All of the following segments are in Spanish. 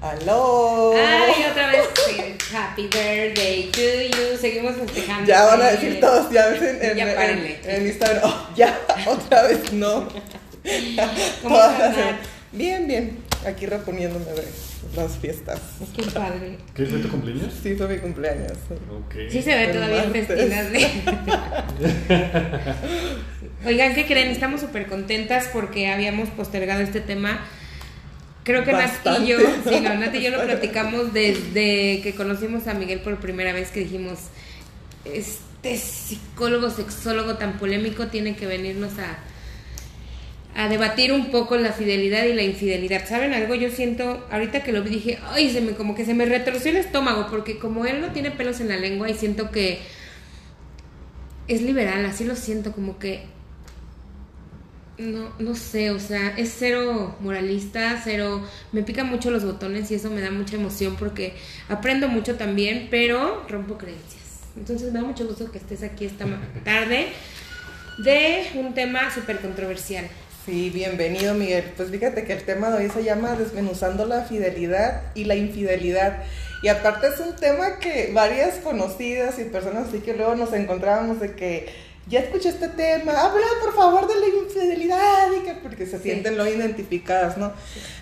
¡Aló! Ay, otra vez. Happy birthday to you. Seguimos festejando. Ya van a decir todos, ya ves en, en, Ya en- párenle. en Instagram. Oh, ya, otra vez no. ¿Cómo Todas? Bien, bien. Aquí reponiéndome de las fiestas. Qué padre. ¿Qué fue tu cumpleaños? Sí, fue mi cumpleaños. Ok. Sí se ve todavía festinas de... Oigan, ¿qué creen? Estamos súper contentas porque habíamos postergado este tema. Creo que Nat y yo, sí, no, Nat y yo lo platicamos desde que conocimos a Miguel por primera vez que dijimos, este psicólogo, sexólogo tan polémico tiene que venirnos a, a debatir un poco la fidelidad y la infidelidad. ¿Saben algo? Yo siento, ahorita que lo vi dije, ay, se me, como que se me retorció el estómago, porque como él no tiene pelos en la lengua y siento que es liberal, así lo siento, como que no, no sé, o sea, es cero moralista, cero, me pica mucho los botones y eso me da mucha emoción porque aprendo mucho también, pero rompo creencias. Entonces me da mucho gusto que estés aquí esta tarde de un tema súper controversial. Sí, bienvenido Miguel. Pues fíjate que el tema de hoy se llama Desmenuzando la fidelidad y la infidelidad. Y aparte es un tema que varias conocidas y personas así que luego nos encontrábamos de que ya escuché este tema, habla por favor de la infidelidad y que porque se Sí. sienten lo identificadas, ¿no?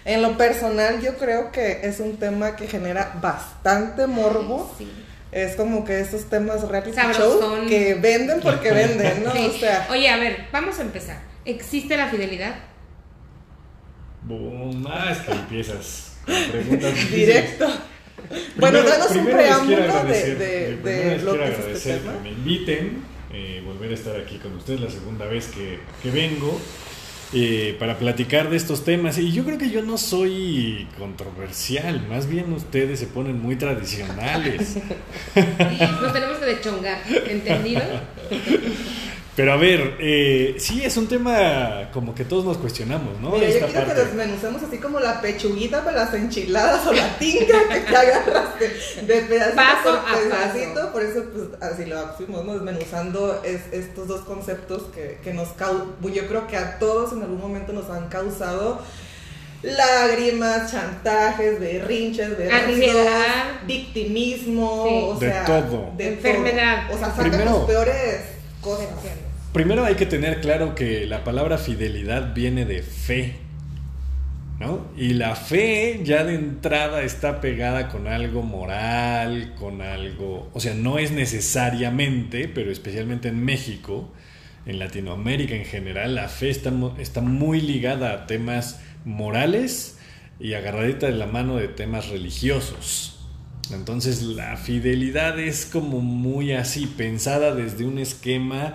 En lo personal yo creo que es un tema que genera bastante morbo. Sí. Es como que esos temas reality Sabrosón. show que venden porque venden, ¿no? Sí. O sea, Oye, a ver, vamos a empezar. ¿Existe la fidelidad? Boom. Ah, es que empiezas preguntas difíciles. directo. Bueno, Primero- danos un preámbulo de, lo que es este agradecer tema. que me inviten, volver a estar aquí con ustedes la segunda vez que, que vengo eh, para platicar de estos temas. Y yo creo que yo no soy controversial, más bien ustedes se ponen muy tradicionales. Nos tenemos que deschongar, ¿entendido? Pero a ver, eh, sí es un tema como que todos nos cuestionamos, ¿no? Mira, yo Esta quiero que desmenucemos así como la pechuguita para las enchiladas o la tinga que te agarras de, de pedacito Paso por a paso. pedacito. Por eso, pues, así lo fuimos, ¿no? Desmenuzando es- estos dos conceptos que, que nos cau yo creo que a todos en algún momento nos han causado lágrimas, chantajes, berrinches, berrinches, Ansiedad. victimismo, Sí. o De sea, todo. de Enfermedad. todo. O sea, sacan Primero- las peores Primero hay que tener claro que la palabra fidelidad viene de fe, ¿no? Y la fe ya de entrada está pegada con algo moral, con algo, o sea, no es necesariamente, pero especialmente en México, en Latinoamérica en general, la fe está, está muy ligada a temas morales y agarradita de la mano de temas religiosos. Entonces la fidelidad es como muy así, pensada desde un esquema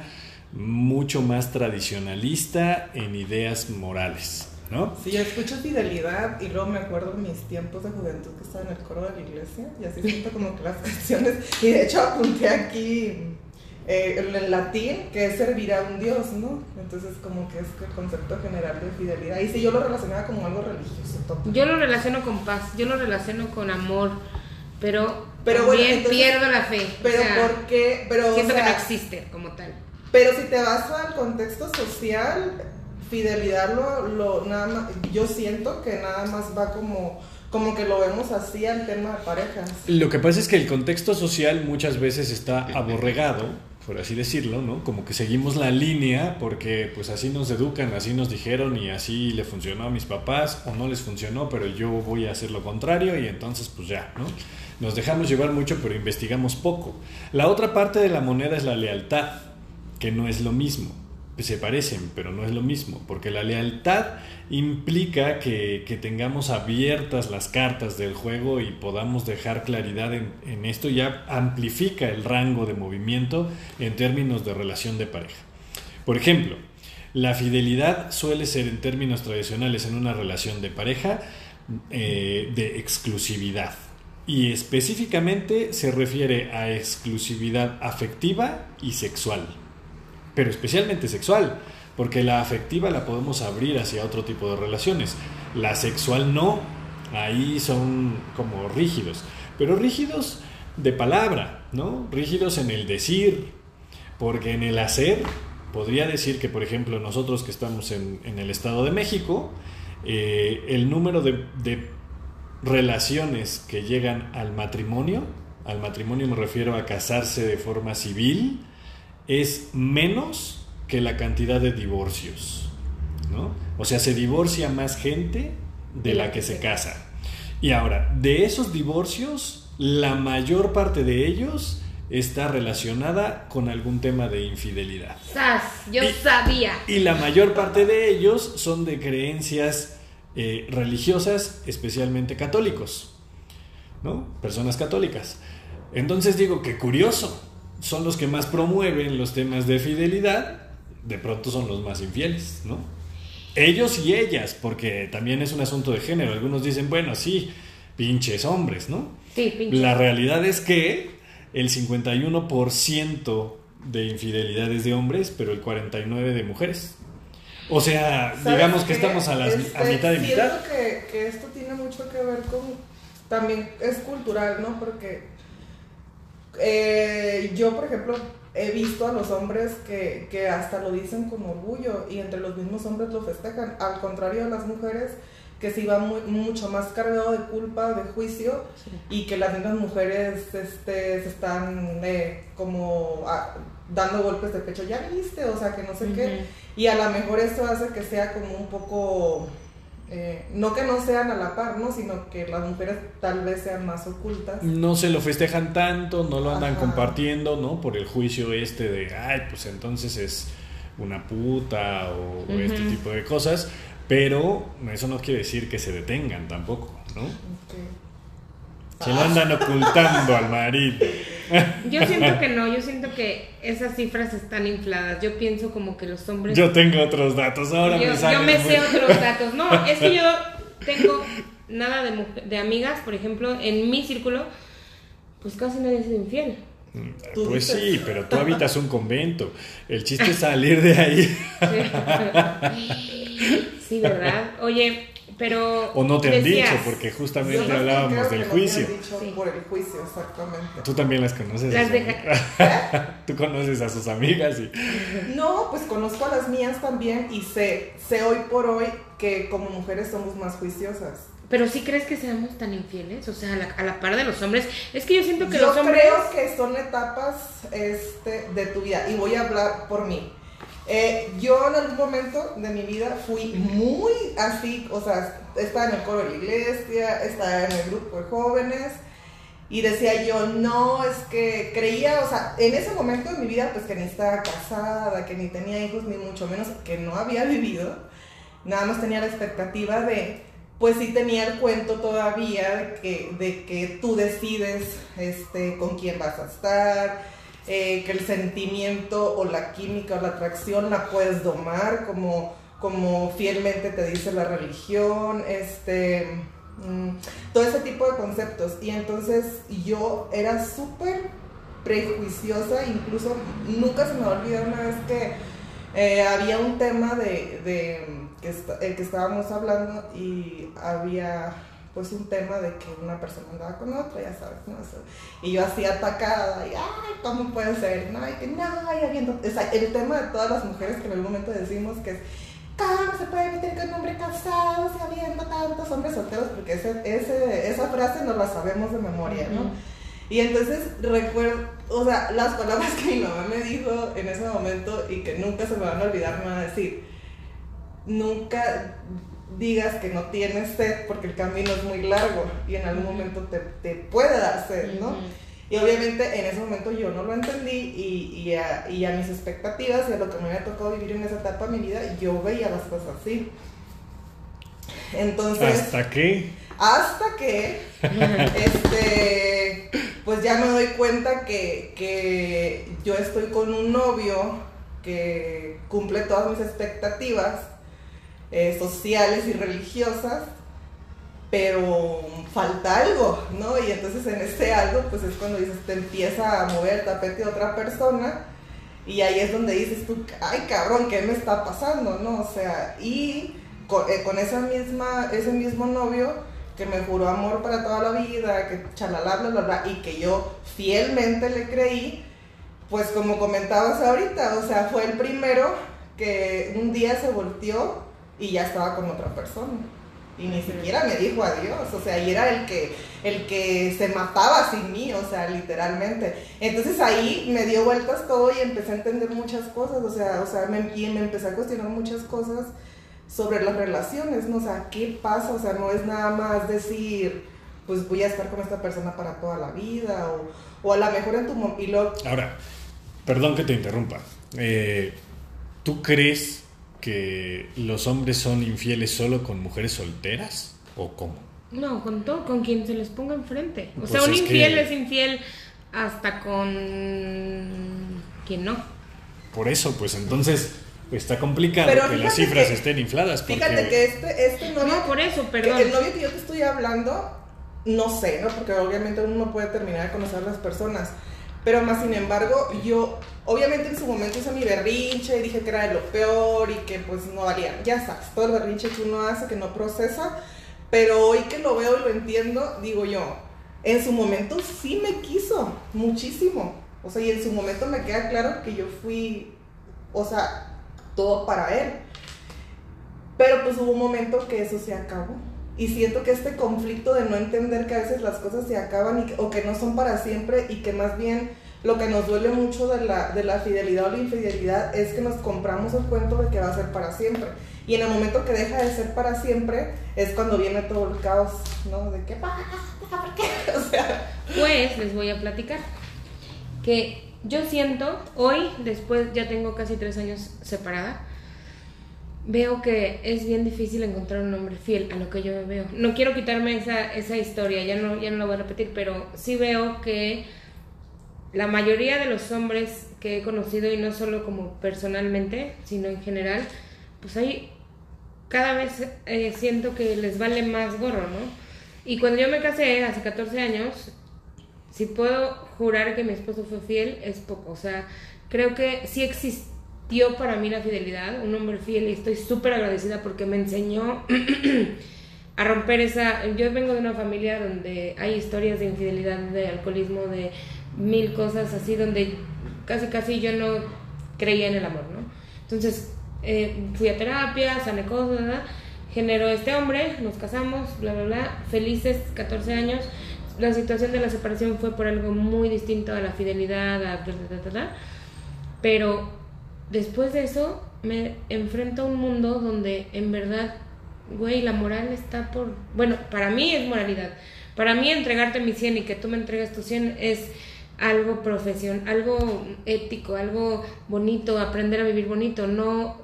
mucho más tradicionalista en ideas morales, ¿no? Sí, yo escucho fidelidad y luego me acuerdo de mis tiempos de juventud que estaba en el coro de la iglesia y así siento como que las canciones. Y de hecho apunté aquí eh, en el latín que es servir a un Dios, ¿no? Entonces como que es el concepto general de fidelidad. Y sí, yo lo relacionaba como algo religioso. total. Yo lo relaciono con paz, yo lo relaciono con amor, pero, Pero bueno, entonces- pierdo la fe. Pero o sea, ¿por qué? Pero, o siento que no existe como tal. Pero si te vas al contexto social, fidelidad lo, lo nada más, yo siento que nada más va como, como que lo vemos así al tema de parejas. Lo que pasa es que el contexto social muchas veces está aborregado, por así decirlo, ¿no? Como que seguimos la línea porque pues así nos educan, así nos dijeron y así le funcionó a mis papás o no les funcionó, pero yo voy a hacer lo contrario y entonces pues ya, ¿no? Nos dejamos llevar mucho pero investigamos poco. La otra parte de la moneda es la lealtad, que no es lo mismo. Se parecen, pero no es lo mismo, porque la lealtad implica que, tengamos abiertas las cartas del juego y podamos dejar claridad en, en esto, ya amplifica el rango de movimiento en términos de relación de pareja. Por ejemplo, la fidelidad suele ser en términos tradicionales en una relación de pareja eh, de exclusividad. Y específicamente se refiere a exclusividad afectiva y sexual. Pero especialmente sexual, porque la afectiva la podemos abrir hacia otro tipo de relaciones. La sexual no, ahí son como rígidos. Pero rígidos de palabra, ¿no? Rígidos en el decir, porque en el hacer podría decir que, por ejemplo, nosotros que estamos en, en el Estado de México, eh, el número de, de relaciones que llegan al matrimonio, al matrimonio me refiero a casarse de forma civil, es menos que la cantidad de divorcios. ¿no? O sea, se divorcia más gente de la que se casa. Y ahora, de esos divorcios, la mayor parte de ellos está relacionada con algún tema de infidelidad. ¡Sas! Yo sabía. Y la mayor parte de ellos son de creencias eh, religiosas, especialmente católicos, ¿no? Personas católicas. Entonces digo que curioso, son los que más promueven los temas de fidelidad, de pronto son los más infieles, ¿no? Ellos y ellas, porque también es un asunto de género. Algunos dicen, bueno, sí, pinches hombres, ¿no? Sí, pinches. La realidad es que el 51% de infidelidades de hombres, pero el 49% de mujeres. O sea, digamos que estamos a, las, Este, a mitad de siento mitad. Que, que esto tiene mucho que ver con. También es cultural, ¿no? Porque eh, yo, por ejemplo, he visto a los hombres que, que hasta lo dicen con orgullo y entre los mismos hombres lo festejan. Al contrario de las mujeres que se iba muy, mucho más cargado de culpa, de juicio, y que las mismas mujeres este, se están eh, como ah, dando golpes de pecho, ya viste, o sea, que no sé qué. Y a lo mejor eso hace que sea como un poco, eh, no que no sean a la par, ¿no? Sino que las mujeres tal vez sean más ocultas. No se lo festejan tanto, no lo andan Ajá. compartiendo, ¿no? Por el juicio este de, ay, pues entonces es una puta o, o este tipo de cosas. Pero eso no quiere decir que se detengan tampoco, ¿no? Ok. Se lo andan ocultando al marido. Yo siento que no, yo siento que esas cifras están infladas. Yo pienso como que los hombres... Yo tengo otros datos, ahora yo, me yo salen me muy- sé otros datos. No, es que yo tengo nada de, de amigas, por ejemplo, en mi círculo, pues casi nadie es infiel. Tú Pues dices. sí, pero tú habitas un convento. El chiste es salir de ahí. Sí, ¿verdad? Oye, pero... O no te han decías- dicho, porque justamente hablábamos creo del juicio. te han dicho Sí. Por el juicio, exactamente. Tú también las conoces. Las deja- amigas. Tú conoces a sus amigas y No, pues conozco a las mías también y sé, sé hoy por hoy que como mujeres somos más juiciosas. Pero sí crees que seamos tan infieles, o sea, a la, a la par de los hombres. Es que yo siento que Yo los hombres... creo que son etapas este, de tu vida y voy a hablar por mí. Eh, yo en algún momento de mi vida fui muy así, o sea, estaba en el coro de la iglesia, estaba en el grupo de jóvenes y decía yo, no, es que creía, o sea, en ese momento de mi vida, pues que ni estaba casada, que ni tenía hijos, ni mucho menos, que no había vivido, nada más tenía la expectativa de, pues sí tenía el cuento todavía de que, de que tú decides este, con quién vas a estar, eh, que el sentimiento o la química o la atracción la puedes domar como, como fielmente te dice la religión, este, mm, todo ese tipo de conceptos. Y entonces yo era súper prejuiciosa, incluso nunca se me va a olvidar una vez que eh, había un tema de, de que, est- eh, que estábamos hablando y había pues un tema de que una persona andaba con otra, ya sabes, ¿no? Eso. Y yo así atacada, y ay, ¿cómo puede ser? No, y que no, y habiendo, o sea, el tema de todas las mujeres que en algún momento decimos que es, ¿cómo se puede meter con un hombre casado si habiendo tantos hombres solteros? Porque ese, ese, esa frase no la sabemos de memoria, ¿no? Y entonces recuerdo, o sea, las palabras que mi mamá me dijo en ese momento y que nunca se me van a olvidar, me van a decir, nunca digas que no tienes sed porque el camino es muy largo y en algún momento te, te puede dar sed, ¿no? Y obviamente en ese momento yo no lo entendí y, y, a, y a mis expectativas y a lo que me había tocado vivir en esa etapa de mi vida, yo veía las cosas así. Entonces... hasta que Hasta que, este, pues ya me doy cuenta que, que yo estoy con un novio que cumple todas mis expectativas eh, sociales y religiosas, pero falta algo, ¿no? Y entonces en ese algo, pues es cuando dices, te empieza a mover el tapete otra persona. Y ahí es donde dices tú, ay cabrón, ¿qué me está pasando? ¿No? O sea, y con, eh, con esa misma, ese mismo novio que me juró amor para toda la vida, que chalala, bla, bla, bla, y que yo fielmente le creí, pues como comentabas ahorita, o sea, fue el primero que un día se volteó y ya estaba con otra persona. Y ni siquiera me dijo adiós, o sea, y era el que, el que se mataba sin mí, o sea, literalmente. Entonces ahí me dio vueltas todo y empecé a entender muchas cosas, o sea, o sea, me, y me empecé a cuestionar muchas cosas sobre las relaciones, ¿no? O sea, ¿qué pasa? O sea, no es nada más decir, pues voy a estar con esta persona para toda la vida, o, o a lo mejor en tu... Y lo... Ahora, perdón que te interrumpa. Eh, ¿Tú crees que los hombres son infieles solo con mujeres solteras o cómo? No, con todo, con quien se les ponga enfrente. O Pues sea, un es infiel que- es infiel hasta con quien no. Por eso, pues entonces está complicado Pero que las cifras que- estén infladas. Porque, Fíjate que este, este novio... No, por eso, que perdón. El novio que yo te estoy hablando, no sé, ¿no? Porque obviamente uno no puede terminar de conocer a las personas. Pero más sin embargo, yo obviamente en su momento hice mi berrinche y dije que era de lo peor y que pues no valía. Ya sabes, todo el berrinche que uno hace, que no procesa. Pero hoy que lo veo y lo entiendo, digo yo, en su momento sí me quiso, muchísimo. O sea, y en su momento me queda claro que yo fui, o sea, todo para él. Pero pues hubo un momento que eso se acabó. Y siento que este conflicto de no entender que a veces las cosas se acaban y o que no son para siempre y que más bien lo que nos duele mucho de la, de la fidelidad o la infidelidad es que nos compramos el cuento de que va a ser para siempre. Y en el momento que deja de ser para siempre es cuando viene todo el caos, ¿no? De qué pasa, ¿por qué? Pues les voy a platicar que yo siento, hoy, después ya tengo casi tres años separada, veo que es bien difícil encontrar un hombre fiel a lo que yo veo. No quiero quitarme esa, esa historia, ya no, ya no la voy a repetir, pero sí veo que la mayoría de los hombres que he conocido, y no solo como personalmente, sino en general, pues hay cada vez eh, siento que les vale más gorro, ¿no? Y cuando yo me casé hace 14 años, si puedo jurar que mi esposo fue fiel, es poco. O sea, creo que sí existió para mí la fidelidad, un hombre fiel, y estoy súper agradecida porque me enseñó a romper esa... Yo vengo de una familia donde hay historias de infidelidad, de alcoholismo, de mil cosas así, donde casi casi yo no creía en el amor, ¿no? Entonces, eh, fui a terapia, sané cosas, ¿verdad? generó este hombre, nos casamos, bla, bla, bla, felices, 14 años. La situación de la separación fue por algo muy distinto a la fidelidad, a bla, bla, bla. pero después de eso me enfrento a un mundo donde en verdad, güey, la moral está por... Bueno, para mí es moralidad. Para mí entregarte mi 100 y que tú me entregas tu 100 es algo profesional, algo ético, algo bonito, aprender a vivir bonito, no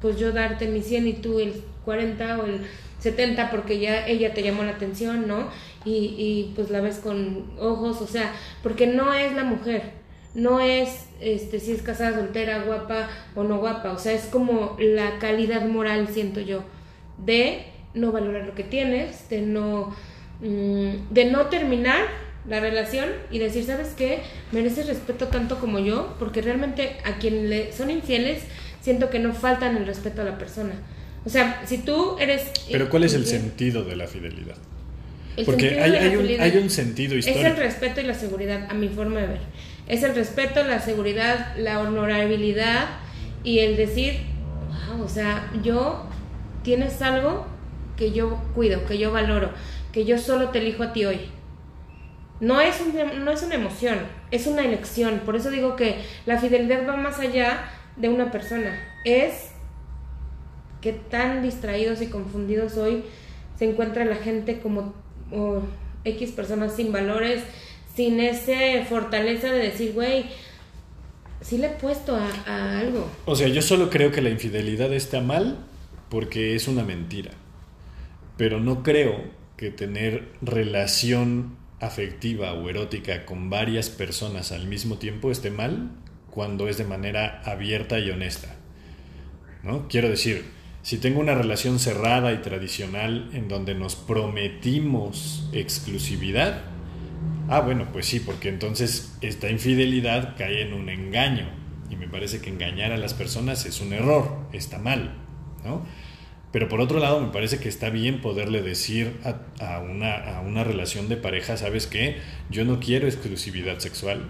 pues yo darte mi 100 y tú el 40 o el 70 porque ya ella te llamó la atención, ¿no? Y, y pues la ves con ojos, o sea, porque no es la mujer, no es este si es casada, soltera, guapa o no guapa, o sea, es como la calidad moral, siento yo, de no valorar lo que tienes, de no, mm, de no terminar la relación y decir, ¿sabes qué? Mereces respeto tanto como yo, porque realmente a quien le son infieles, siento que no faltan el respeto a la persona. O sea, si tú eres... Pero ¿cuál es el sentido de la fidelidad? el Porque hay, un, hay un sentido Es el histórico. respeto y la seguridad, a mi forma de ver. Es el respeto, la seguridad, la honorabilidad y el decir, wow, o sea, yo tienes algo que yo cuido, que yo valoro, que yo solo te elijo a ti hoy. No es, un- no es una emoción, es una elección. Por eso digo que la fidelidad va más allá de una persona. Es que tan distraídos y confundidos hoy se encuentra la gente como X personas sin valores, sin esa fortaleza de decir, güey, sí le he puesto a, a algo. O sea, yo solo creo que la infidelidad está mal porque es una mentira. Pero no creo que tener relación afectiva o erótica con varias personas al mismo tiempo esté mal cuando es de manera abierta y honesta. ¿No? Quiero decir, si tengo una relación cerrada y tradicional en donde nos prometimos exclusividad, ah, bueno, pues sí, porque entonces esta infidelidad cae en un engaño. Y me parece que engañar a las personas es un error, está mal, ¿no? Pero por otro lado, me parece que está bien poderle decir a, una, a una relación de pareja, ¿sabes qué? Yo no quiero exclusividad sexual.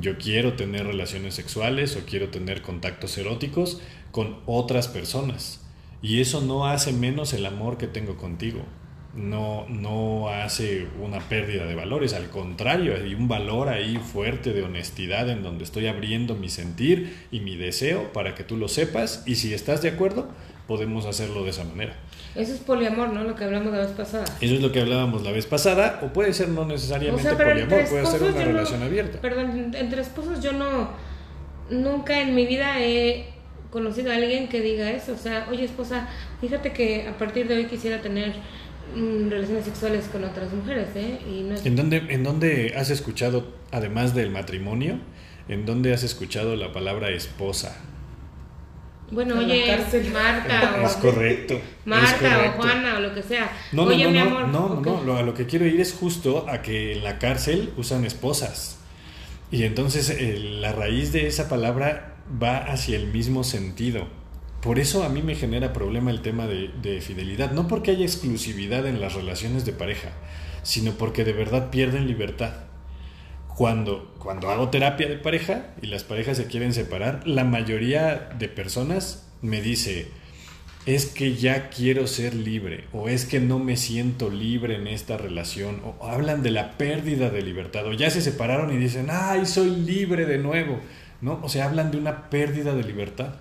Yo quiero tener relaciones sexuales o quiero tener contactos eróticos con otras personas. Y eso no hace menos el amor que tengo contigo. No, no hace una pérdida de valores, al contrario, hay un valor ahí fuerte de honestidad en donde estoy abriendo mi sentir y mi deseo para que tú lo sepas y si estás de acuerdo, podemos hacerlo de esa manera. Eso es poliamor, ¿no? Lo que hablamos la vez pasada. Eso es lo que hablábamos la vez pasada, o puede ser no necesariamente O sea, pero poliamor, puede ser una no- relación abierta. Perdón, entre esposos yo no, nunca en mi vida he conocido a alguien que diga eso. O sea, oye esposa, fíjate que a partir de hoy quisiera tener relaciones sexuales con otras mujeres, ¿eh? Y no es... ¿En dónde, ¿En dónde has escuchado, además del matrimonio, en dónde has escuchado la palabra esposa? Bueno, En oye. Marta o... Es correcto. es Marta o. Juana o lo que sea. No, no, oye, no, mi no, amor. no, no, ok. no, lo- a lo que quiero ir es justo a que en la cárcel usan esposas. Y entonces eh, la raíz de esa palabra va hacia el mismo sentido. Por eso a mí me genera problema el tema de, de fidelidad. No porque haya exclusividad en las relaciones de pareja, sino porque de verdad pierden libertad. Cuando, cuando hago terapia de pareja y las parejas se quieren separar, la mayoría de personas me dice, es que ya quiero ser libre o es que no me siento libre en esta relación o hablan de la pérdida de libertad o ya se separaron y dicen, ay, soy libre de nuevo, ¿no? O sea, hablan de una pérdida de libertad.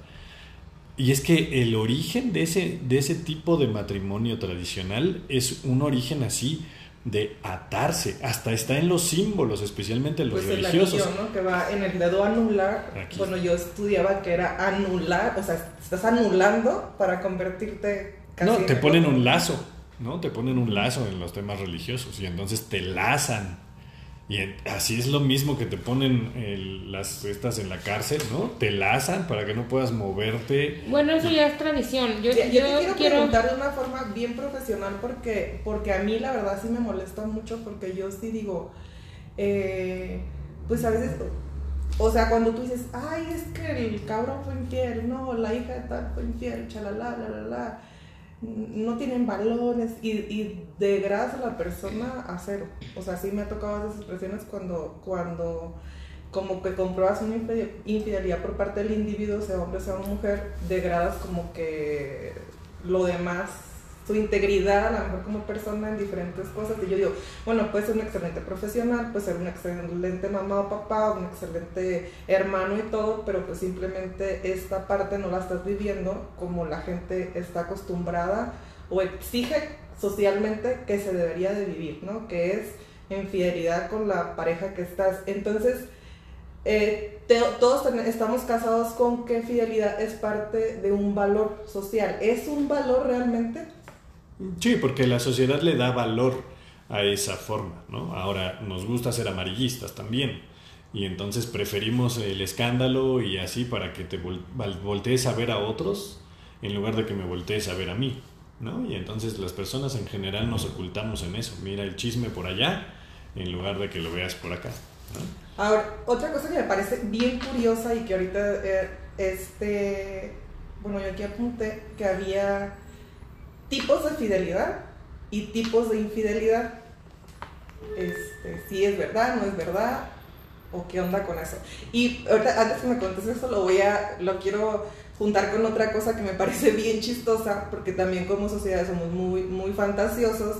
Y es que el origen de ese, de ese tipo de matrimonio tradicional es un origen así de atarse, hasta está en los símbolos, especialmente los Pues el religiosos. anillo, ¿no? Que va en el dedo anular. Aquí. Bueno, yo estudiaba que era anular, o sea, estás anulando para convertirte casi No, te el ponen un lazo, ¿no? Te ponen un lazo en los temas religiosos y entonces te lazan. Y en- así es lo mismo que te ponen el- las estas en la cárcel, ¿no? Te lazan para que no puedas moverte. Bueno, eso ya es tradición. Yo, Ya- yo, yo te quiero, quiero... preguntar de una forma bien profesional porque, porque a mí la verdad sí me molesta mucho porque yo sí digo, eh, pues a veces, o sea, cuando tú dices, ay, es que el cabrón fue infiel, no, la hija de tal fue infiel, chalala, la, la, la, no tienen valores y, y degradas a la persona a cero. O sea, sí me ha tocado esas expresiones cuando, cuando como que compruebas una infide- infidelidad por parte del individuo, sea hombre, sea mujer, degradas como que lo demás, su integridad a lo mejor como persona en diferentes cosas. Y yo digo, bueno, puede ser un excelente profesional, puede ser un excelente mamá o papá, un excelente hermano y todo, pero pues simplemente esta parte no la estás viviendo como la gente está acostumbrada o exige socialmente que se debería de vivir, ¿no? Que es infidelidad con la pareja que estás. Entonces, eh, todos estamos casados con que fidelidad es parte de un valor social. ¿Es un valor realmente? Sí, porque la sociedad le da valor a esa forma, ¿no? Ahora nos gusta ser amarillistas también. Y entonces preferimos el escándalo y así para que te vol- voltees a ver a otros en lugar de que me voltees a ver a mí, ¿no? Y entonces las personas en general nos ocultamos en eso. Mira el chisme por allá en lugar de que lo veas por acá, ¿no? Ahora, otra cosa que me parece bien curiosa y que ahorita, eh, este, bueno, yo aquí apunté que había tipos de fidelidad y tipos de infidelidad. Este, si es verdad, no es verdad, o qué onda con eso. Y ahorita, antes que me contestes eso, lo voy a, lo quiero juntar con otra cosa que me parece bien chistosa, porque también como sociedad somos muy, muy fantasiosos,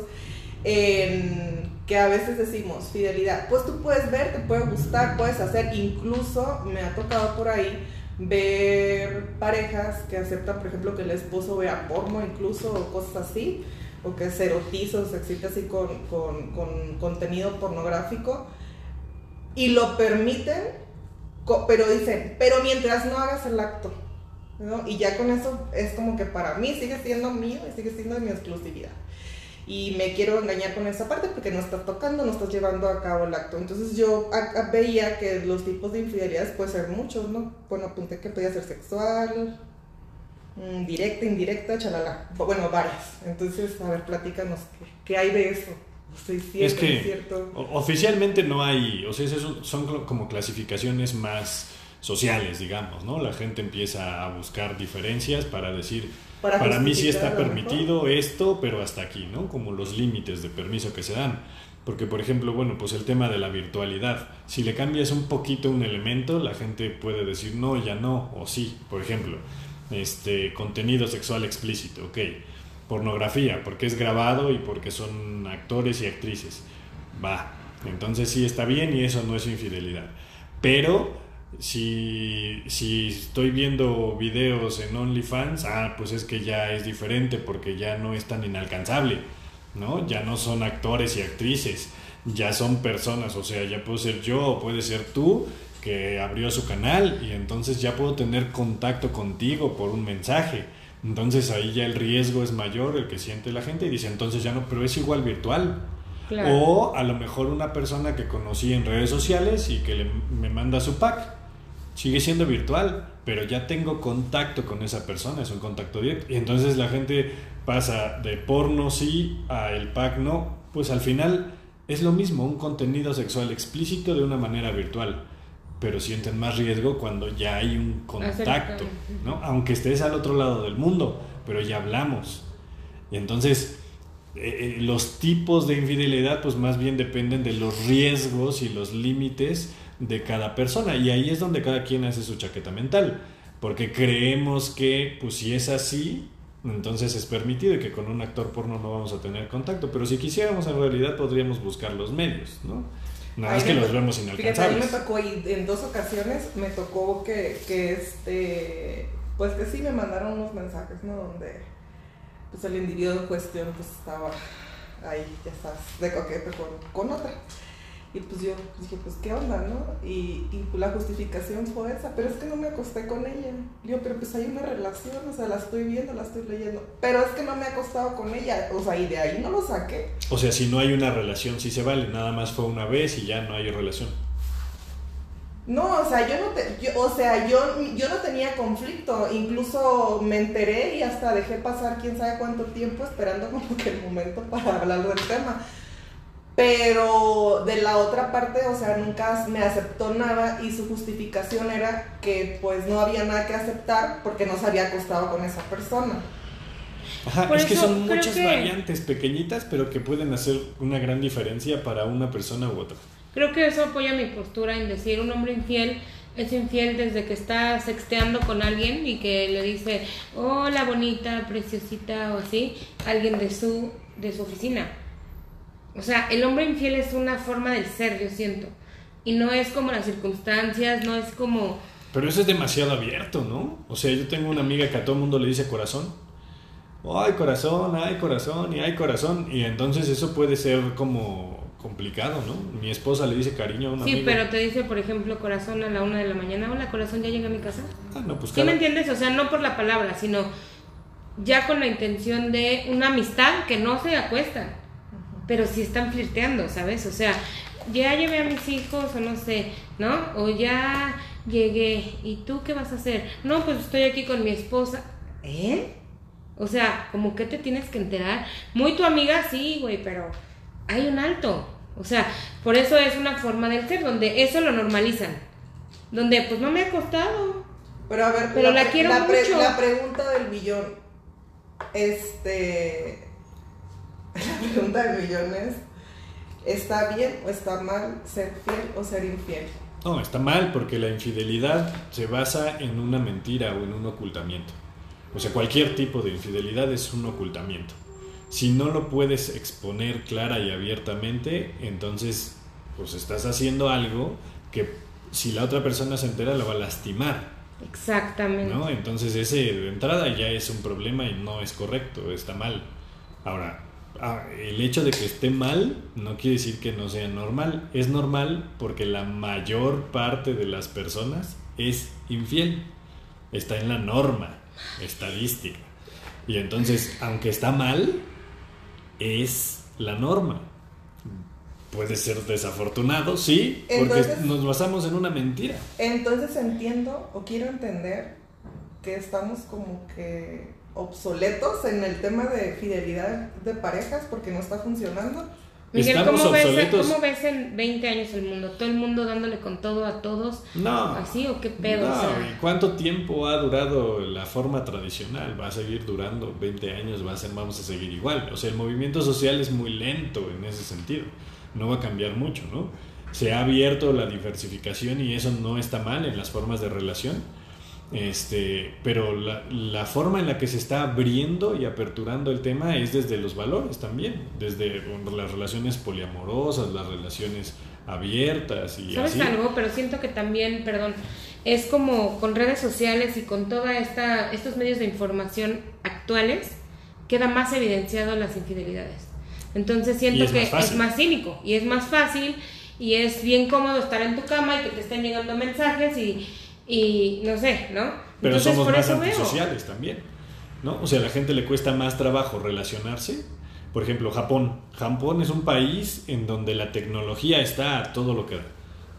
en que a veces decimos fidelidad, pues tú puedes ver, te puede gustar, puedes hacer, incluso me ha tocado por ahí ver parejas que aceptan, por ejemplo, que el esposo vea porno, incluso o cosas así, o que se erotiza o se excita así con, con, con contenido pornográfico, y lo permiten, pero dicen, pero mientras no hagas el acto, ¿no? Y ya con eso es como que para mí sigue siendo mío y sigue siendo de mi exclusividad. Y me quiero engañar con esa parte porque no estás tocando, no estás llevando a cabo el acto. Entonces yo a- a- veía que los tipos de infidelidades pueden ser muchos, ¿no? Bueno, apunté que podía ser sexual, mm, directa, indirecta, chalala. Bueno, varias. Entonces, a ver, platícanos, ¿qué, qué hay de eso? Sí, cierto, Es que- cierto. O- Oficialmente no hay, o sea, son, son como clasificaciones más sociales, digamos, ¿no? La gente empieza a buscar diferencias para decir, Para para, mí sí está mejor. permitido esto, pero hasta aquí, ¿no? Como los límites de permiso que se dan. Porque, por ejemplo, bueno, pues el tema de la virtualidad. Si le cambias un poquito un elemento, la gente puede decir no, ya no, o sí. Por ejemplo, este, contenido sexual explícito, ok. Pornografía, porque es grabado y porque son actores y actrices. Va, entonces sí está bien y eso no es infidelidad. Pero si, si estoy viendo videos en OnlyFans, ah, pues es que ya es diferente porque ya no es tan inalcanzable, ¿no? Ya no son actores y actrices, ya son personas, o sea, ya puedo ser yo o puede ser tú que abrió su canal y entonces ya puedo tener contacto contigo por un mensaje. Entonces ahí ya el riesgo es mayor, el que siente la gente y dice, entonces ya no, pero es igual virtual. O a lo mejor una persona que conocí en redes sociales y que me manda su pack. Sigue siendo virtual, pero ya tengo contacto con esa persona, es un contacto directo. Y entonces la gente pasa de porno sí a el pack no. Pues al final es lo mismo, un contenido sexual explícito de una manera virtual pero sienten más riesgo cuando ya hay un contacto, ¿no? Aunque estés al otro lado del mundo, pero ya hablamos. Y entonces, eh, eh, los tipos de infidelidad, pues más bien dependen de los riesgos y los límites de cada persona. Y ahí es donde cada quien hace su chaqueta mental. Porque creemos que, pues si es así, entonces es permitido y que con un actor porno no vamos a tener contacto. Pero si quisiéramos, en realidad podríamos buscar los medios, ¿no? Nada más que los vemos inalcanzables. a mí me tocó, y en dos ocasiones me tocó que, que este, pues que sí me mandaron unos mensajes, ¿no? Donde pues el individuo en cuestión pues estaba ahí, ya sabes, de coquete con, con otra. Y pues yo dije, pues qué onda, ¿no? Y, y la justificación fue esa, pero es que no me acosté con ella. Digo, pero pues hay una relación, o sea, la estoy viendo, la estoy leyendo. Pero es que no me he acostado con ella, o sea, y de ahí no lo saqué. O sea, si no hay una relación, sí se vale, nada más fue una vez y ya no hay relación. No, o sea, yo no te, yo, o sea, yo, yo no tenía conflicto, incluso me enteré y hasta dejé pasar quién sabe cuánto tiempo esperando como que el momento para hablar del tema pero de la otra parte, o sea, nunca me aceptó nada y su justificación era que pues no había nada que aceptar porque no se había acostado con esa persona. Ajá, es que son muchas variantes pequeñitas, pero que pueden hacer una gran diferencia para una persona u otra. Creo que eso apoya mi postura en decir un hombre infiel es infiel desde que está sexteando con alguien y que le dice, hola bonita, preciosita o así, alguien de su, de su oficina o sea, el hombre infiel es una forma del ser, yo siento. Y no es como las circunstancias, no es como... Pero eso es demasiado abierto, ¿no? O sea, yo tengo una amiga que a todo el mundo le dice corazón. Ay, corazón, ay, corazón, y ay, corazón. Y entonces eso puede ser como complicado, ¿no? Mi esposa le dice cariño a una Sí, pero te dice, por ejemplo, corazón a la una de la mañana. Hola, corazón, ¿ya llega a mi casa? Ah, no, pues ¿Sí me entiendes? O sea, no por la palabra, sino ya con la intención de una amistad que no se acuesta pero sí están flirteando, ¿sabes? O sea, ya llevé a mis hijos o no sé, ¿no? O ya llegué, ¿y tú qué vas a hacer? No, pues estoy aquí con mi esposa. ¿Eh? O sea, como que te tienes que enterar. Muy tu amiga, sí, güey, pero hay un alto. O sea, por eso es una forma del ser, donde eso lo normalizan. Donde, pues no me ha costado. Pero a ver, pero la, quiero mucho. La pregunta del billón. Este la pregunta de millones, ¿está bien o está mal ser fiel o ser infiel? No, está mal porque la infidelidad se basa en una mentira o en un ocultamiento. O sea, cualquier tipo de infidelidad es un ocultamiento. Si no lo puedes exponer clara y abiertamente, entonces pues estás haciendo algo que si la otra persona se entera la va a lastimar. Exactamente. ¿no? Entonces ese de entrada ya es un problema y no es correcto, está mal. Ahora, Ah, el hecho de que esté mal no quiere decir que no sea normal. Es normal porque la mayor parte de las personas es infiel. Está en la norma estadística. Y entonces, aunque está mal, es la norma. Puede ser desafortunado, sí, porque nos basamos en una mentira. Entonces entiendo o quiero entender que estamos como que obsoletos en el tema de fidelidad de parejas porque no está funcionando. Miguel, ¿cómo ves, ¿cómo ves, en 20 años el mundo? ¿Todo el mundo dándole con todo a todos? No. ¿Así o qué pedo? No, ¿cuánto tiempo ha durado la forma tradicional? Va a seguir durando 20 años, va a ser, vamos a seguir igual. O sea, el movimiento social es muy lento en ese sentido. No va a cambiar mucho, ¿no? Se ha abierto la diversificación y eso no está mal en las formas de relación Este, pero la, la, forma en la que se está abriendo y aperturando el tema es desde los valores también, desde las relaciones poliamorosas, las relaciones abiertas y ¿Sabes algo? Pero siento que también, perdón, es como con redes sociales y con toda esta estos medios de información actuales queda más evidenciado las infidelidades. Entonces siento que es más cínico y es más fácil y es bien cómodo estar en tu cama y que te estén llegando mensajes y y no sé, ¿no? Pero somos más antisociales también, ¿no? O sea, a la gente le cuesta más trabajo relacionarse. Por ejemplo, Japón. Japón es un país en donde la tecnología está a todo lo que da.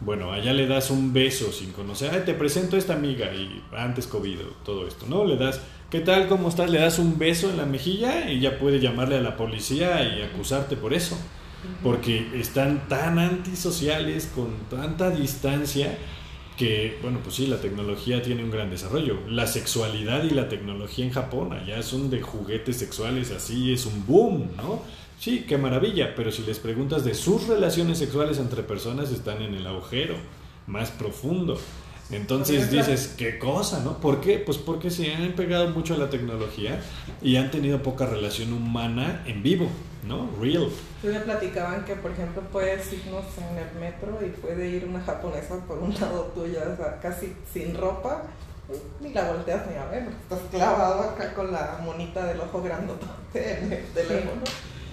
Bueno, allá le das un beso sin conocer, ay, te presento a esta amiga y antes COVID, todo esto, ¿no? Le das, ¿qué tal? ¿Cómo estás? Le das un beso en la mejilla y ya puede llamarle a la policía y acusarte por eso. Porque están tan antisociales, con tanta distancia, que, bueno, pues sí, la tecnología tiene un gran desarrollo. La sexualidad y la tecnología en Japón, allá son de juguetes sexuales, así es un boom, ¿no? Sí, qué maravilla, pero si les preguntas de sus relaciones sexuales entre personas, están en el agujero más profundo. Entonces dices, qué cosa, ¿no? ¿Por qué? Pues porque se han pegado mucho a la tecnología y han tenido poca relación humana en vivo, ¿no? Real. me platicaban que, por ejemplo, puedes irnos en el metro y puede ir una japonesa por un lado tuya, o sea, casi sin ropa, ni la volteas ni a ver, estás clavado acá con la monita del ojo grandote en el teléfono.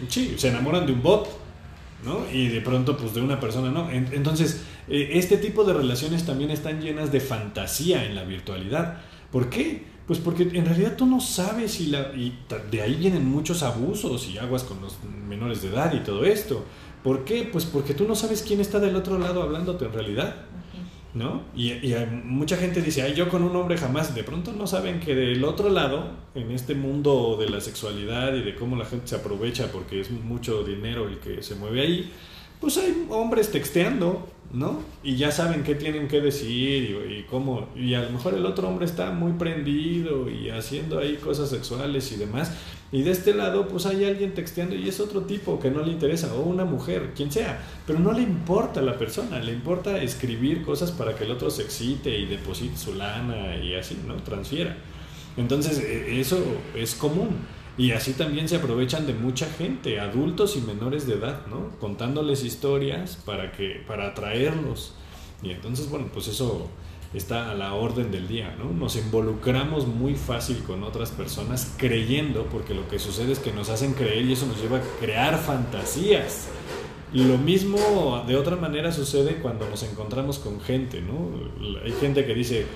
Sí, se enamoran de un bot, ¿no? Y de pronto, pues de una persona, ¿no? Entonces, eh, este tipo de relaciones también están llenas de fantasía en la virtualidad. ¿Por qué? Pues porque en realidad tú no sabes si la... Y de ahí vienen muchos abusos y aguas con los menores de edad y todo esto. ¿Por qué? Pues porque tú no sabes quién está del otro lado hablándote en realidad. ¿No? Y, mucha gente dice, ay, yo con un hombre jamás. De pronto no saben que del otro lado, en este mundo de la sexualidad y de cómo la gente se aprovecha porque es mucho dinero el que se mueve ahí, pues hay hombres texteando, ¿no? Y ya saben qué tienen que decir y, cómo, y a lo mejor el otro hombre está muy prendido y haciendo ahí cosas sexuales y demás, y de este lado pues hay alguien texteando y es otro tipo que no le interesa, o una mujer, quien sea, pero no le importa a la persona, le importa escribir cosas para que el otro se excite y deposite su lana y así, ¿no? Transfiera. Entonces e, eso es común. Y así también se aprovechan de mucha gente, adultos y menores de edad, ¿no? Contándoles historias para que para atraerlos. Y entonces, bueno, pues eso está a la orden del día, ¿no? Nos involucramos muy fácil con otras personas creyendo, porque lo que sucede es que nos hacen creer y eso nos lleva a crear fantasías. Lo mismo de otra manera sucede cuando nos encontramos con gente, ¿no? Hay gente que dice,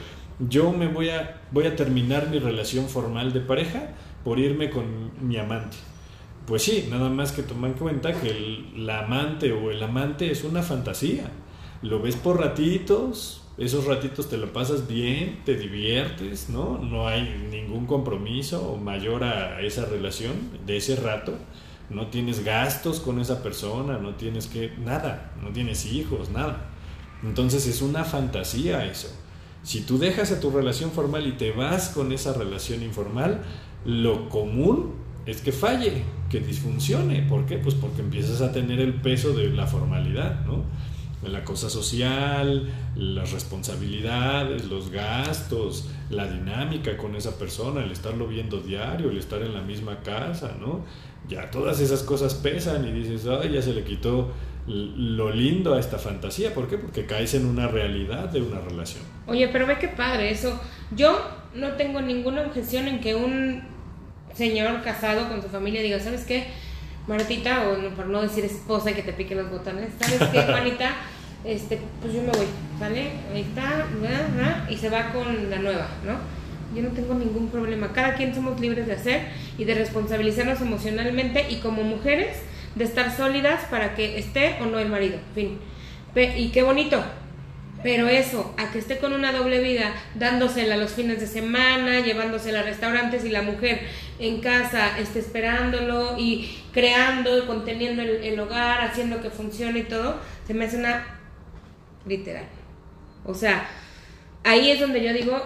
yo me voy a, voy a terminar mi relación formal de pareja por irme con mi amante. Pues sí, nada más que toma en cuenta que la amante o el amante es una fantasía. Lo ves por ratitos, esos ratitos te lo pasas bien, te diviertes, ¿no? No hay ningún compromiso mayor a esa relación de ese rato. No tienes gastos con esa persona, no tienes que nada, no tienes hijos, nada. Entonces es una fantasía eso. Si tú dejas a tu relación formal y te vas con esa relación informal, lo común es que falle, que disfuncione. ¿Por qué? Pues porque empiezas a tener el peso de la formalidad, ¿no? La cosa social, las responsabilidades, los gastos, la dinámica con esa persona, el estarlo viendo diario, el estar en la misma casa, ¿no? Ya todas esas cosas pesan y dices, ay, ya se le quitó lo lindo a esta fantasía. ¿Por qué? Porque caes en una realidad de una relación. Oye, pero ve qué padre eso. Yo no tengo ninguna objeción en que un señor casado con su familia diga, ¿sabes qué? Martita, o por no decir esposa y que te pique los botones, ¿sabes qué, Juanita? Este, pues yo me voy, ¿vale? Ahí está, y se va con la nueva, ¿no? Yo no tengo ningún problema. Cada quien somos libres de hacer y de responsabilizarnos emocionalmente y como mujeres de estar sólidas para que esté o no el marido. fin. Y qué bonito, pero eso, a que esté con una doble vida, dándosela los fines de semana, llevándosela a restaurantes y la mujer en casa esté esperándolo y creando y conteniendo el, hogar, haciendo que funcione y todo, se me hace una literal. O sea, ahí es donde yo digo,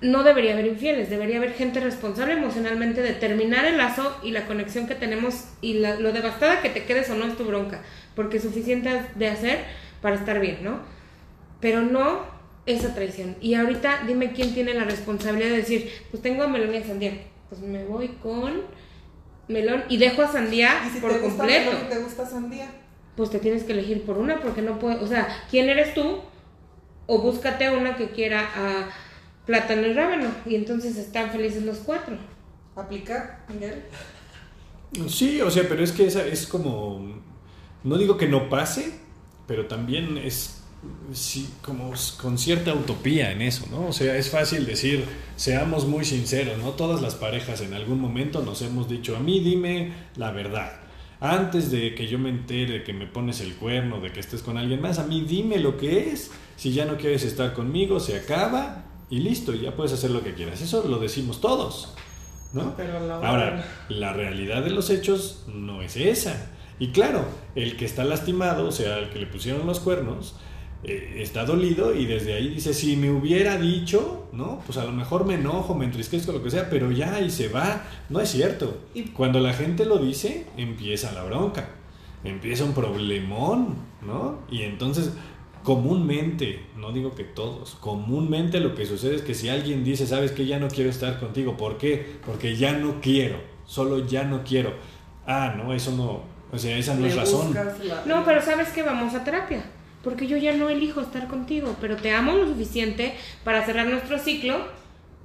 no debería haber infieles, debería haber gente responsable emocionalmente de terminar el lazo y la conexión que tenemos y lo devastada que te quedes o no es tu bronca, porque suficiente de hacer para estar bien, ¿no? Pero no esa traición. Y ahorita dime quién tiene la responsabilidad de decir, pues tengo a melón y a sandía, pues me voy con melón y dejo a sandía ¿Y si por te gusta completo. melón y te gusta sandía? Pues te tienes que elegir por una porque no puedes, o sea, ¿quién eres tú? O búscate una que quiera a plátano y rábano y entonces están felices los cuatro. ¿Aplicar, Miguel? Sí, o sea, pero es que esa es como. No digo que no pase, pero también es sí, como con cierta utopía en eso, ¿no? O sea, es fácil decir, seamos muy sinceros, ¿no? Todas las parejas en algún momento nos hemos dicho, a mí dime la verdad. Antes de que yo me entere de que me pones el cuerno, de que estés con alguien más, a mí dime lo que es. Si ya no quieres estar conmigo, se acaba y listo, ya puedes hacer lo que quieras. Eso lo decimos todos, ¿no? Pero la Ahora, la realidad de los hechos no es esa. Y claro, el que está lastimado, o sea, el que le pusieron los cuernos, eh, está dolido y desde ahí dice, si me hubiera dicho, ¿no? Pues a lo mejor me enojo, me entristezco, lo que sea, pero ya y se va. No es cierto. Y- Cuando la gente lo dice, empieza la bronca, empieza un problemón, ¿no? Y entonces, comúnmente, no digo que todos, comúnmente lo que sucede es que si alguien dice, sabes que ya no quiero estar contigo, ¿por qué? Porque ya no quiero, solo ya no quiero. Ah, no, eso no, o sea, esa no Le es razón. la- No, pero sabes que vamos a terapia. Porque yo ya no elijo estar contigo, pero te amo lo suficiente para cerrar nuestro ciclo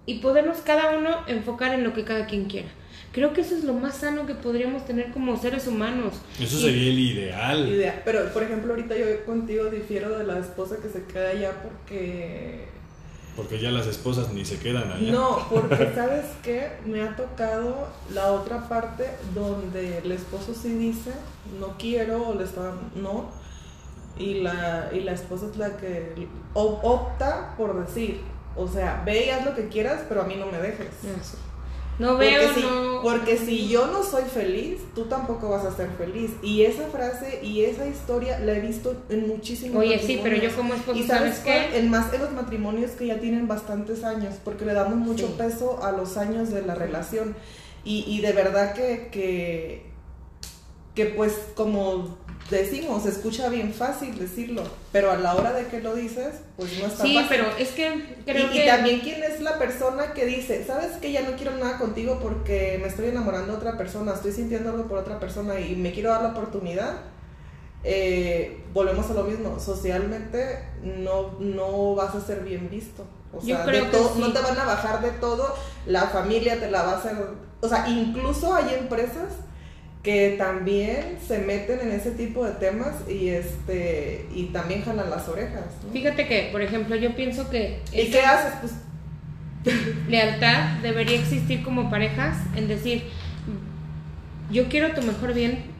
y podernos cada uno enfocar en lo que cada quien quiera. Creo que eso es lo más sano que podríamos tener como seres humanos. Eso Y- sería el ideal. idea. Pero, por ejemplo, ahorita yo contigo difiero de la esposa que se queda allá porque... Porque ya las esposas ni se quedan allá. No, porque sabes qué, me ha tocado la otra parte donde el esposo sí dice, no quiero, o le está, no, y la, y la esposa es la que opta por decir, o sea, ve y haz lo que quieras, pero a mí no me dejes. No. No Porque veo, si, no. porque si yo no soy feliz, tú tampoco vas a ser feliz. Y esa frase y esa historia la he visto en muchísimos Oye, sí, pero yo matrimonios. como esposo, ¿Y ¿sabes qué? En más en los matrimonios que ya tienen bastantes años, porque le damos mucho Sí. peso a los años de la relación. Y, y de verdad que, que, que, pues, como decimos, escucha bien fácil decirlo, pero a la hora de que lo dices, pues no está Sí, fácil. pero es que creo y, que... y también quién es la persona que dice, sabes que ya no quiero nada contigo porque me estoy enamorando de otra persona, estoy sintiendo algo por otra persona y me quiero dar la oportunidad. Eh, volvemos a lo mismo, socialmente no, no vas a ser bien visto. O Yo sea, creo de todo- sí. no te van a bajar de todo, la familia te la va a hacer. O sea, incluso hay empresas que también se meten en ese tipo de temas y este y también jalan las orejas. ¿no? Fíjate que, por ejemplo, yo pienso que ¿Y qué haces? Pues lealtad debería existir como parejas en decir, yo quiero tu mejor bien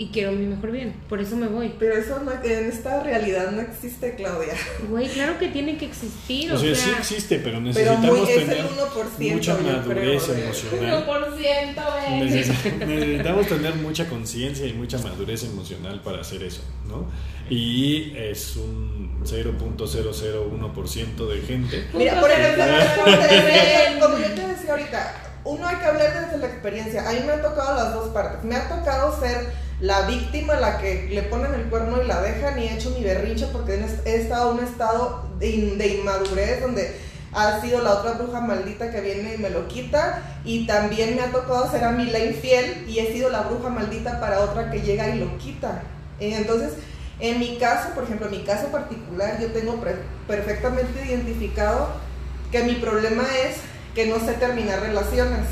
y quiero mi mejor bien, por eso me voy. Pero eso no, en esta realidad no existe, Claudia. Güey, claro que tiene que existir, o, O sea, sí existe, pero Pero necesitamos muy, es tener el 1%. mucha madurez creo, emocional. 1%, ven. Neces- Necesitamos tener mucha conciencia y mucha madurez emocional para hacer eso, ¿no? Y es un 0.001% de gente. Mira, por ejemplo, como yo te decía ahorita, uno hay que hablar desde la experiencia. A mí me ha tocado las dos partes. Me ha tocado ser la víctima, la que le ponen el cuerno y la dejan y he hecho mi berrinche porque he estado en un estado de, de inmadurez donde ha sido la otra bruja maldita que viene y me lo quita y también me ha tocado ser a mí la infiel y he sido la bruja maldita para otra que llega y lo quita. Eh, Entonces, en mi caso, por ejemplo, en mi caso particular, yo tengo perfectamente identificado que mi problema es que no sé terminar relaciones.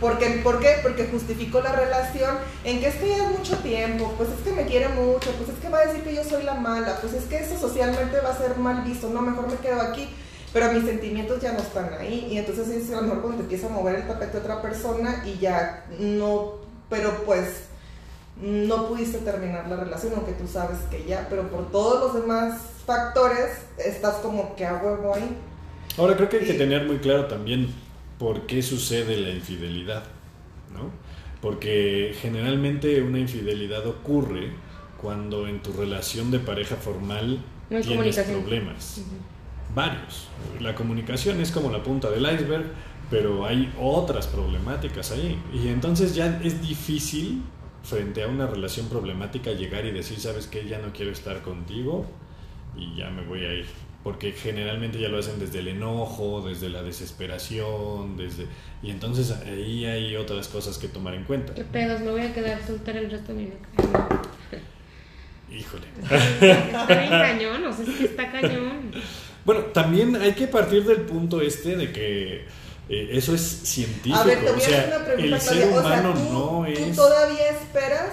Porque, ¿Por qué? Porque justifico la relación en que es que ya es mucho tiempo, pues es que me quiere mucho, pues es que va a decir que yo soy la mala, pues es que eso socialmente va a ser mal visto, no, mejor me quedo aquí, pero mis sentimientos ya no están ahí, y entonces es a lo mejor cuando te empieza a mover el tapete a otra persona y ya no, pero pues no pudiste terminar la relación, aunque tú sabes que ya, pero por todos los demás factores estás como que a huevo ahí. Ahora creo que hay que tener muy claro también por qué sucede la infidelidad, ¿no? Porque generalmente una infidelidad ocurre cuando en tu relación de pareja formal No tienes problemas. Varios. La comunicación es como la punta del iceberg, pero hay otras problemáticas ahí. Y entonces ya es difícil frente a una relación problemática llegar y decir, sabes que ya no quiero estar contigo y ya me voy a ir. Porque generalmente ya lo hacen desde el enojo, desde la desesperación, desde y entonces ahí hay otras cosas que tomar en cuenta. ¿Qué pedos? Me voy a quedar soltera el resto de mi vida. Híjole. Está bien cañón, o sea, es que está cañón. Bueno, también hay que partir del punto este de que eh, eso es científico. A ver, te voy o a sea, hacer una pregunta, el ser Claudia. O sea, humano ¿tú, no tú es. todavía esperas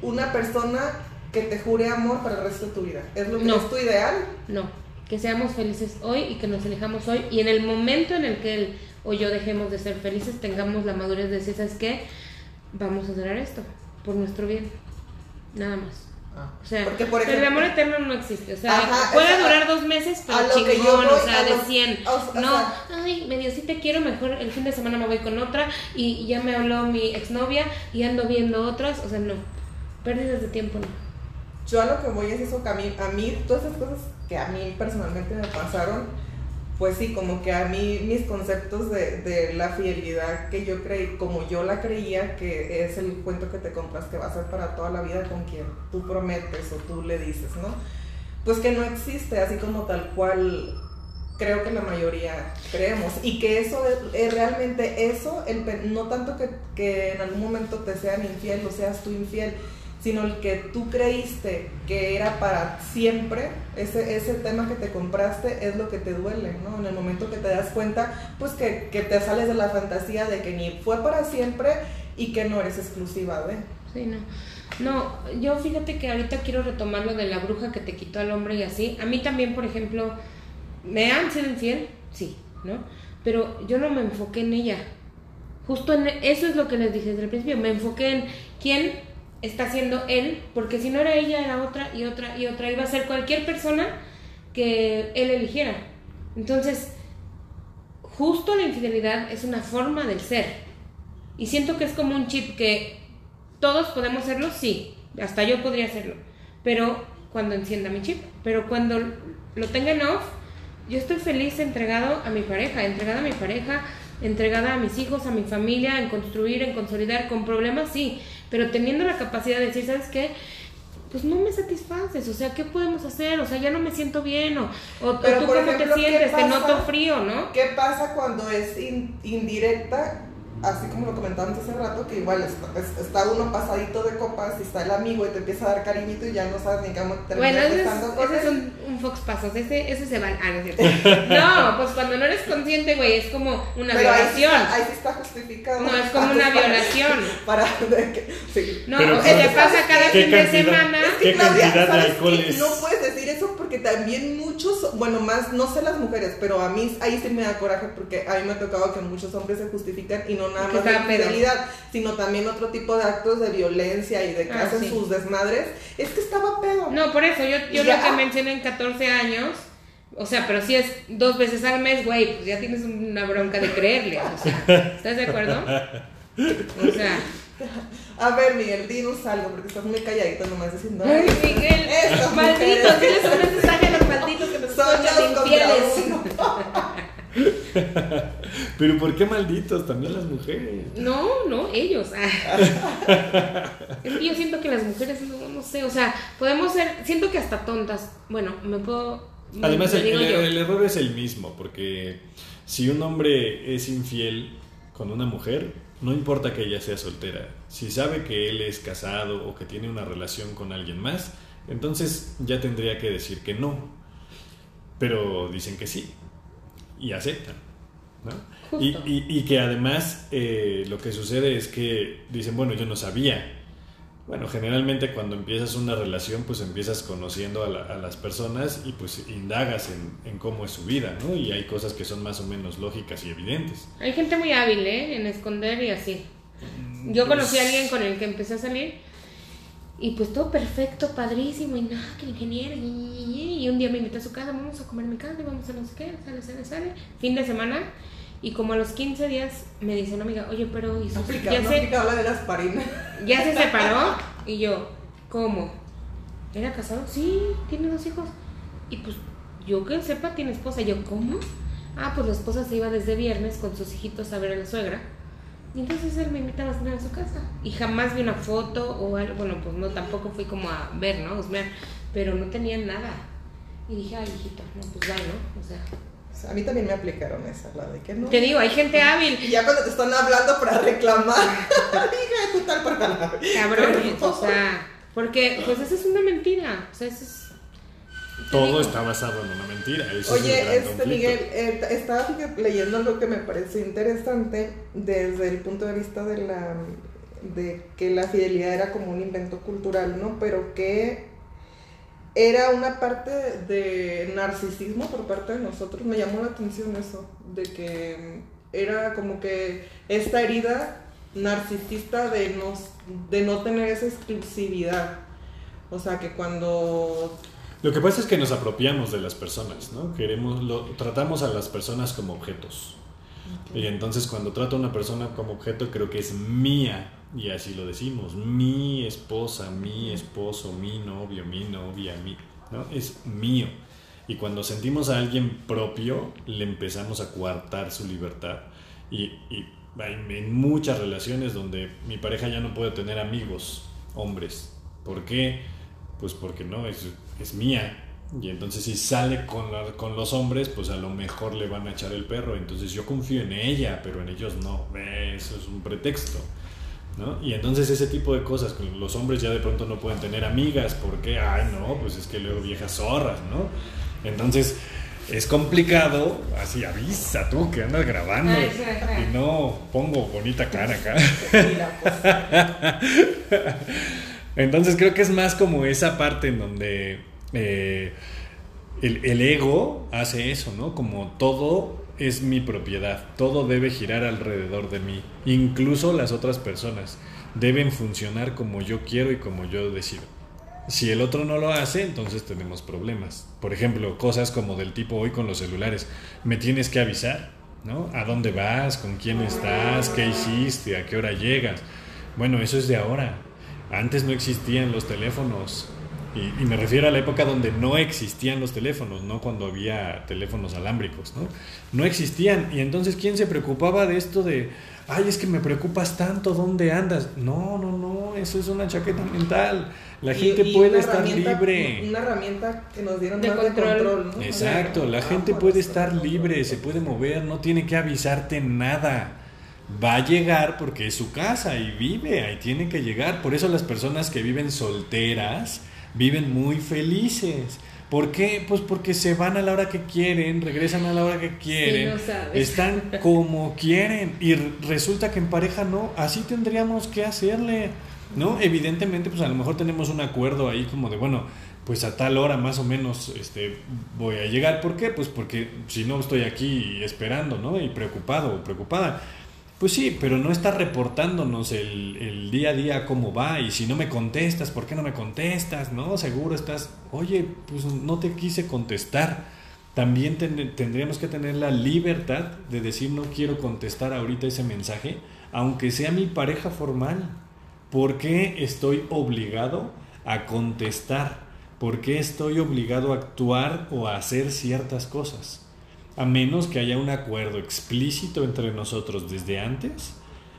una persona que te jure amor para el resto de tu vida? ¿Es lo que No. es tu ideal? No, que seamos felices hoy y que nos elijamos hoy y en el momento en el que él o yo dejemos de ser felices tengamos la madurez de decir, ¿sabes qué? Vamos a durar esto por nuestro bien. Nada más. O sea, Porque, por el ejemplo- amor eterno no existe. O sea, Ajá, puede o sea, durar dos meses, pero chingón, voy, o sea, de lo- 100. o- o no, sea- ay, medio sí te quiero, mejor el fin de semana me voy con otra y ya me habló mi exnovia y ando viendo otras. O sea, no. Pérdidas de tiempo, no. Yo a lo que voy es eso, que a mí, a mí todas esas cosas que a mí personalmente me pasaron, pues sí, como que a mí mis conceptos de, de la fidelidad que yo creí, como yo la creía, que es el cuento que te compras que va a ser para toda la vida con quien tú prometes o tú le dices, ¿no? Pues que no existe así como tal cual creo que la mayoría creemos y que eso es, realmente eso, el, no tanto que, que en algún momento te sean infiel o seas tú infiel, sino el que tú creíste que era para siempre, ese, ese tema que te compraste es lo que te duele, ¿no? En el momento que te das cuenta, pues que, que te sales de la fantasía de que ni fue para siempre y que no eres exclusiva de. Sí, no. No, yo fíjate que ahorita quiero retomar lo de la bruja que te quitó al hombre y así. A mí también, por ejemplo, ¿me han sido infiel? Sí, ¿no? Pero yo no me enfoqué en ella. Justo en eso es lo que les dije desde el principio. Me enfoqué en quién está siendo él, porque si no era ella, era otra y otra y otra. Iba a ser cualquier persona que él eligiera. Entonces, justo la infidelidad es una forma del ser. Y siento que es como un chip que todos podemos hacerlo, sí, hasta yo podría hacerlo, pero cuando encienda mi chip, pero cuando lo tenga en off, yo estoy feliz entregado a mi pareja, entregada a mi pareja, entregada a mis hijos, a mi familia, en construir, en consolidar, con problemas, sí, pero teniendo la capacidad de decir, ¿sabes qué? Pues no me satisfaces, o sea, ¿qué podemos hacer? O sea, ya no me siento bien, o, o, Pero, tú cómo ejemplo, te ¿qué sientes, te pasa? noto frío, ¿no? ¿Qué pasa cuando es in- indirecta? Así como lo comentábamos hace rato, que igual está, es- está uno pasadito de copas y está el amigo y te empieza a dar cariñito y ya no sabes ni cómo terminar Bueno, ese es, con ese es un, un fox pasos, ese, ese se va. Ah, no es cierto. No, pues cuando no eres consciente, güey, es como una Pero ahí sí, violación. está, ahí sí está justificado. No, es como una Para- violación. Para, de que- sí. No, Pero o sea, te ¿sabes pasa cada fin de semana. Es que, ¿Qué Claudia, cantidad de ¿sabes alcohol es? No puedes decir eso porque también muchos, bueno, más, no sé las mujeres, pero a mí ahí sí me da coraje porque a mí me ha tocado que muchos hombres se justifican y no nada más de infidelidad, sino también otro tipo de actos de violencia y de que Ah, hacen sí. sus desmadres. Es que estaba pedo. No, por eso, yo, yo Ya. lo que mencioné en 14 años, o sea, pero si es dos veces al mes, güey, pues ya tienes una bronca de creerle. O sea, ¿estás de acuerdo? O sea, A ver, Miguel, dinos algo porque estás muy calladito nomás diciendo. ay, Miguel, malditos, diles un mensaje a los malditos que nos Son contra infieles. Pero ¿por qué malditos también las mujeres? No, no, ellos. Es que yo siento que las mujeres, no, no sé, o sea, podemos ser, siento que hasta tontas. Bueno, me puedo. me- Además, me el, digo el- yo. el error es el mismo, porque si un hombre es infiel con una mujer, no importa que ella sea soltera, si sabe que él es casado o que tiene una relación con alguien más, entonces ya tendría que decir que no. Pero dicen que sí y aceptan. ¿no? Y, y- y que además eh, lo que sucede es que dicen, bueno, yo no sabía. Bueno, generalmente cuando empiezas una relación, pues empiezas conociendo a, la- a las personas y pues indagas en, en cómo es su vida, ¿no? Y hay cosas que son más o menos lógicas y evidentes. Hay gente muy hábil, ¿eh? En esconder y así. Yo Pues- conocí a alguien con el que empecé a salir y pues todo perfecto, padrísimo y nada, que el ingeniero y, un día me invitó a su casa, vamos a comer mi casa, y vamos a no sé qué, sale, sale, sale, fin de semana y como a los 15 días me dice una amiga, oye, pero ¿y aplica, ya, no se, la de las parinas. ya se separó? Y yo, ¿cómo? ¿Era casado? Sí, tiene dos hijos. Y pues yo que sepa tiene esposa. Y yo, ¿cómo? Ah, pues la esposa se iba desde viernes con sus hijitos a ver a la suegra. Y entonces él me invitaba a cenar a su casa. Y jamás vi una foto o algo. Bueno, pues no, tampoco fui como a ver, ¿no? Husmear, pero no tenía nada. Y dije, ay, hijito, no, pues va, ¿no? O sea. A mí también me aplicaron esa, la de que no. Te digo, hay gente hábil. Y ya cuando te están hablando para reclamar, dije, tú tal para. Cabrones, o sea. Porque, pues esa es una mentira. O sea, eso es. Todo está basado en una mentira. Eso Oye, este conflicto. Miguel, eh, estaba leyendo algo que me pareció interesante desde el punto de vista de la de que la fidelidad era como un invento cultural, ¿no? Pero que era una parte de narcisismo por parte de nosotros. Me llamó la atención eso, de que era como que esta herida narcisista de no, de no tener esa exclusividad. O sea, que cuando Lo que pasa es que nos apropiamos de las personas, ¿no? Queremos, lo, tratamos a las personas como objetos. Y entonces cuando trato a una persona como objeto creo que es mía, y así lo decimos, mi esposa, mi esposo, mi novio, mi novia, mi, ¿no? Es mío. Y cuando sentimos a alguien propio, le empezamos a coartar su libertad. Y, y hay en muchas relaciones donde mi pareja ya no puede tener amigos, hombres. ¿Por qué? Pues porque no, es, es mía. Y entonces si sale con, la- con los hombres, pues a lo mejor le van a echar el perro. Entonces yo confío en ella, pero en ellos no. Eh, Eso es un pretexto. ¿no? Y entonces ese tipo de cosas, los hombres ya de pronto no pueden tener amigas, porque, ay no, pues es que luego viejas zorras, ¿no? Entonces es complicado, así avisa tú que andas grabando Ay, sí, sí. y no pongo bonita cara acá. Entonces creo que es más como esa parte en donde eh, el, el ego hace eso, ¿no? Como todo es mi propiedad, todo debe girar alrededor de mí, incluso las otras personas deben funcionar como yo quiero y como yo decido. Si el otro no lo hace, entonces tenemos problemas. Por ejemplo, cosas como del tipo hoy con los celulares, me tienes que avisar, ¿no? ¿A dónde vas? ¿Con quién estás? ¿Qué hiciste? ¿A qué hora llegas? Bueno, eso es de ahora. Antes no existían los teléfonos. Y, y me refiero a la época donde no existían los teléfonos, no cuando había teléfonos alámbricos, ¿no? No existían. Y entonces, ¿quién se preocupaba de esto de, ay, es que me preocupas tanto, ¿dónde andas? No, no, no, eso es una chaqueta mental. La gente y puede estar libre. Una herramienta que nos dieron De más control. de control, ¿no? Exacto, la Ah, gente por puede estar libre, se puede mover, no tiene que avisarte nada. Va a llegar porque es su casa y vive, ahí tiene que llegar. Por eso las personas que viven solteras viven muy felices. ¿Por qué? Pues porque se van a la hora que quieren, regresan a la hora que quieren, no están como quieren y resulta que en pareja no, así tendríamos que hacerle, ¿no? Evidentemente, pues a lo mejor tenemos un acuerdo ahí como de, bueno, pues a tal hora más o menos este, voy a llegar. ¿Por qué? Pues porque si no estoy aquí esperando, ¿no? Y preocupado o preocupada. Pues sí, pero no está reportándonos el, día a día cómo va y si no me contestas, ¿por qué no me contestas? No, seguro estás, oye, pues no te quise contestar. También ten- tendríamos que tener la libertad de decir no quiero contestar ahorita ese mensaje, aunque sea mi pareja formal. ¿Por qué estoy obligado a contestar? ¿Por qué estoy obligado a actuar o a hacer ciertas cosas? A menos que haya un acuerdo explícito entre nosotros desde antes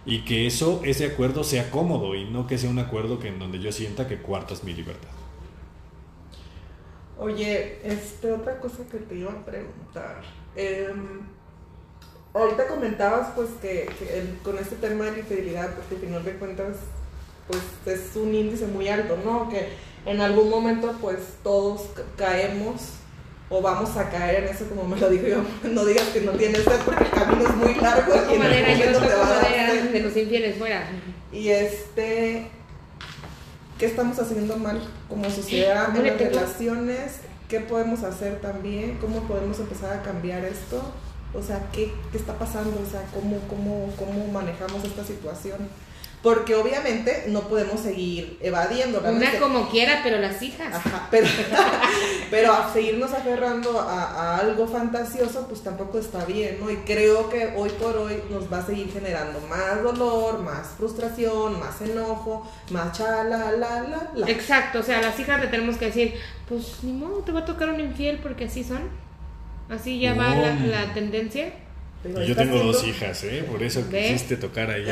y que eso, ese acuerdo sea cómodo y no que sea un acuerdo que en donde yo sienta que cuartas mi libertad. Oye, este, otra cosa que te iba a preguntar. Em, ahorita comentabas pues que, con este tema de la infidelidad, pues que al final de cuentas, pues es un índice muy alto, ¿no? Que en algún momento pues todos ca- caemos o vamos a caer en eso, como me lo digo yo, no digas que no tienes sed porque el camino es muy largo y en algún yo te va a dar de los infieles fuera. Y este, ¿qué estamos haciendo mal como sociedad en las relaciones? ¿Qué podemos hacer también? ¿Cómo podemos empezar a cambiar esto? O sea, ¿qué, qué está pasando? O sea, ¿cómo, cómo, ¿cómo manejamos esta situación? Porque obviamente no podemos seguir evadiendo. Una como quiera, pero las hijas. Ajá, pero, pero a seguirnos aferrando a, a algo fantasioso, pues tampoco está bien, ¿no? Y creo que hoy por hoy nos va a seguir generando más dolor, más frustración, más enojo, más chala, la, la, la. Exacto, o sea, a las hijas le tenemos que decir, pues ni modo, te va a tocar un infiel porque así son. Así ya va la, la tendencia. Pero yo tengo dos hijas, ¿eh? Por eso ¿Ve? quisiste tocar ahí.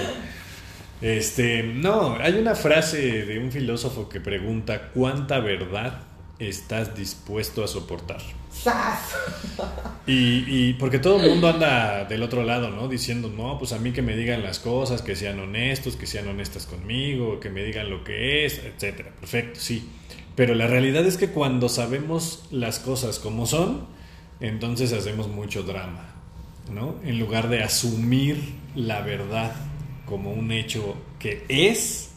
Este, no, hay una frase de un filósofo que pregunta cuánta verdad estás dispuesto a soportar. ¡Sas! Y, y porque todo el mundo anda del otro lado, ¿no? Diciendo, no, pues a mí que me digan las cosas, que sean honestos, que sean honestas conmigo, que me digan lo que es, etcétera. Perfecto, sí. Pero la realidad es que cuando sabemos las cosas como son, entonces hacemos mucho drama, ¿no? En lugar de asumir la verdad como un hecho que es,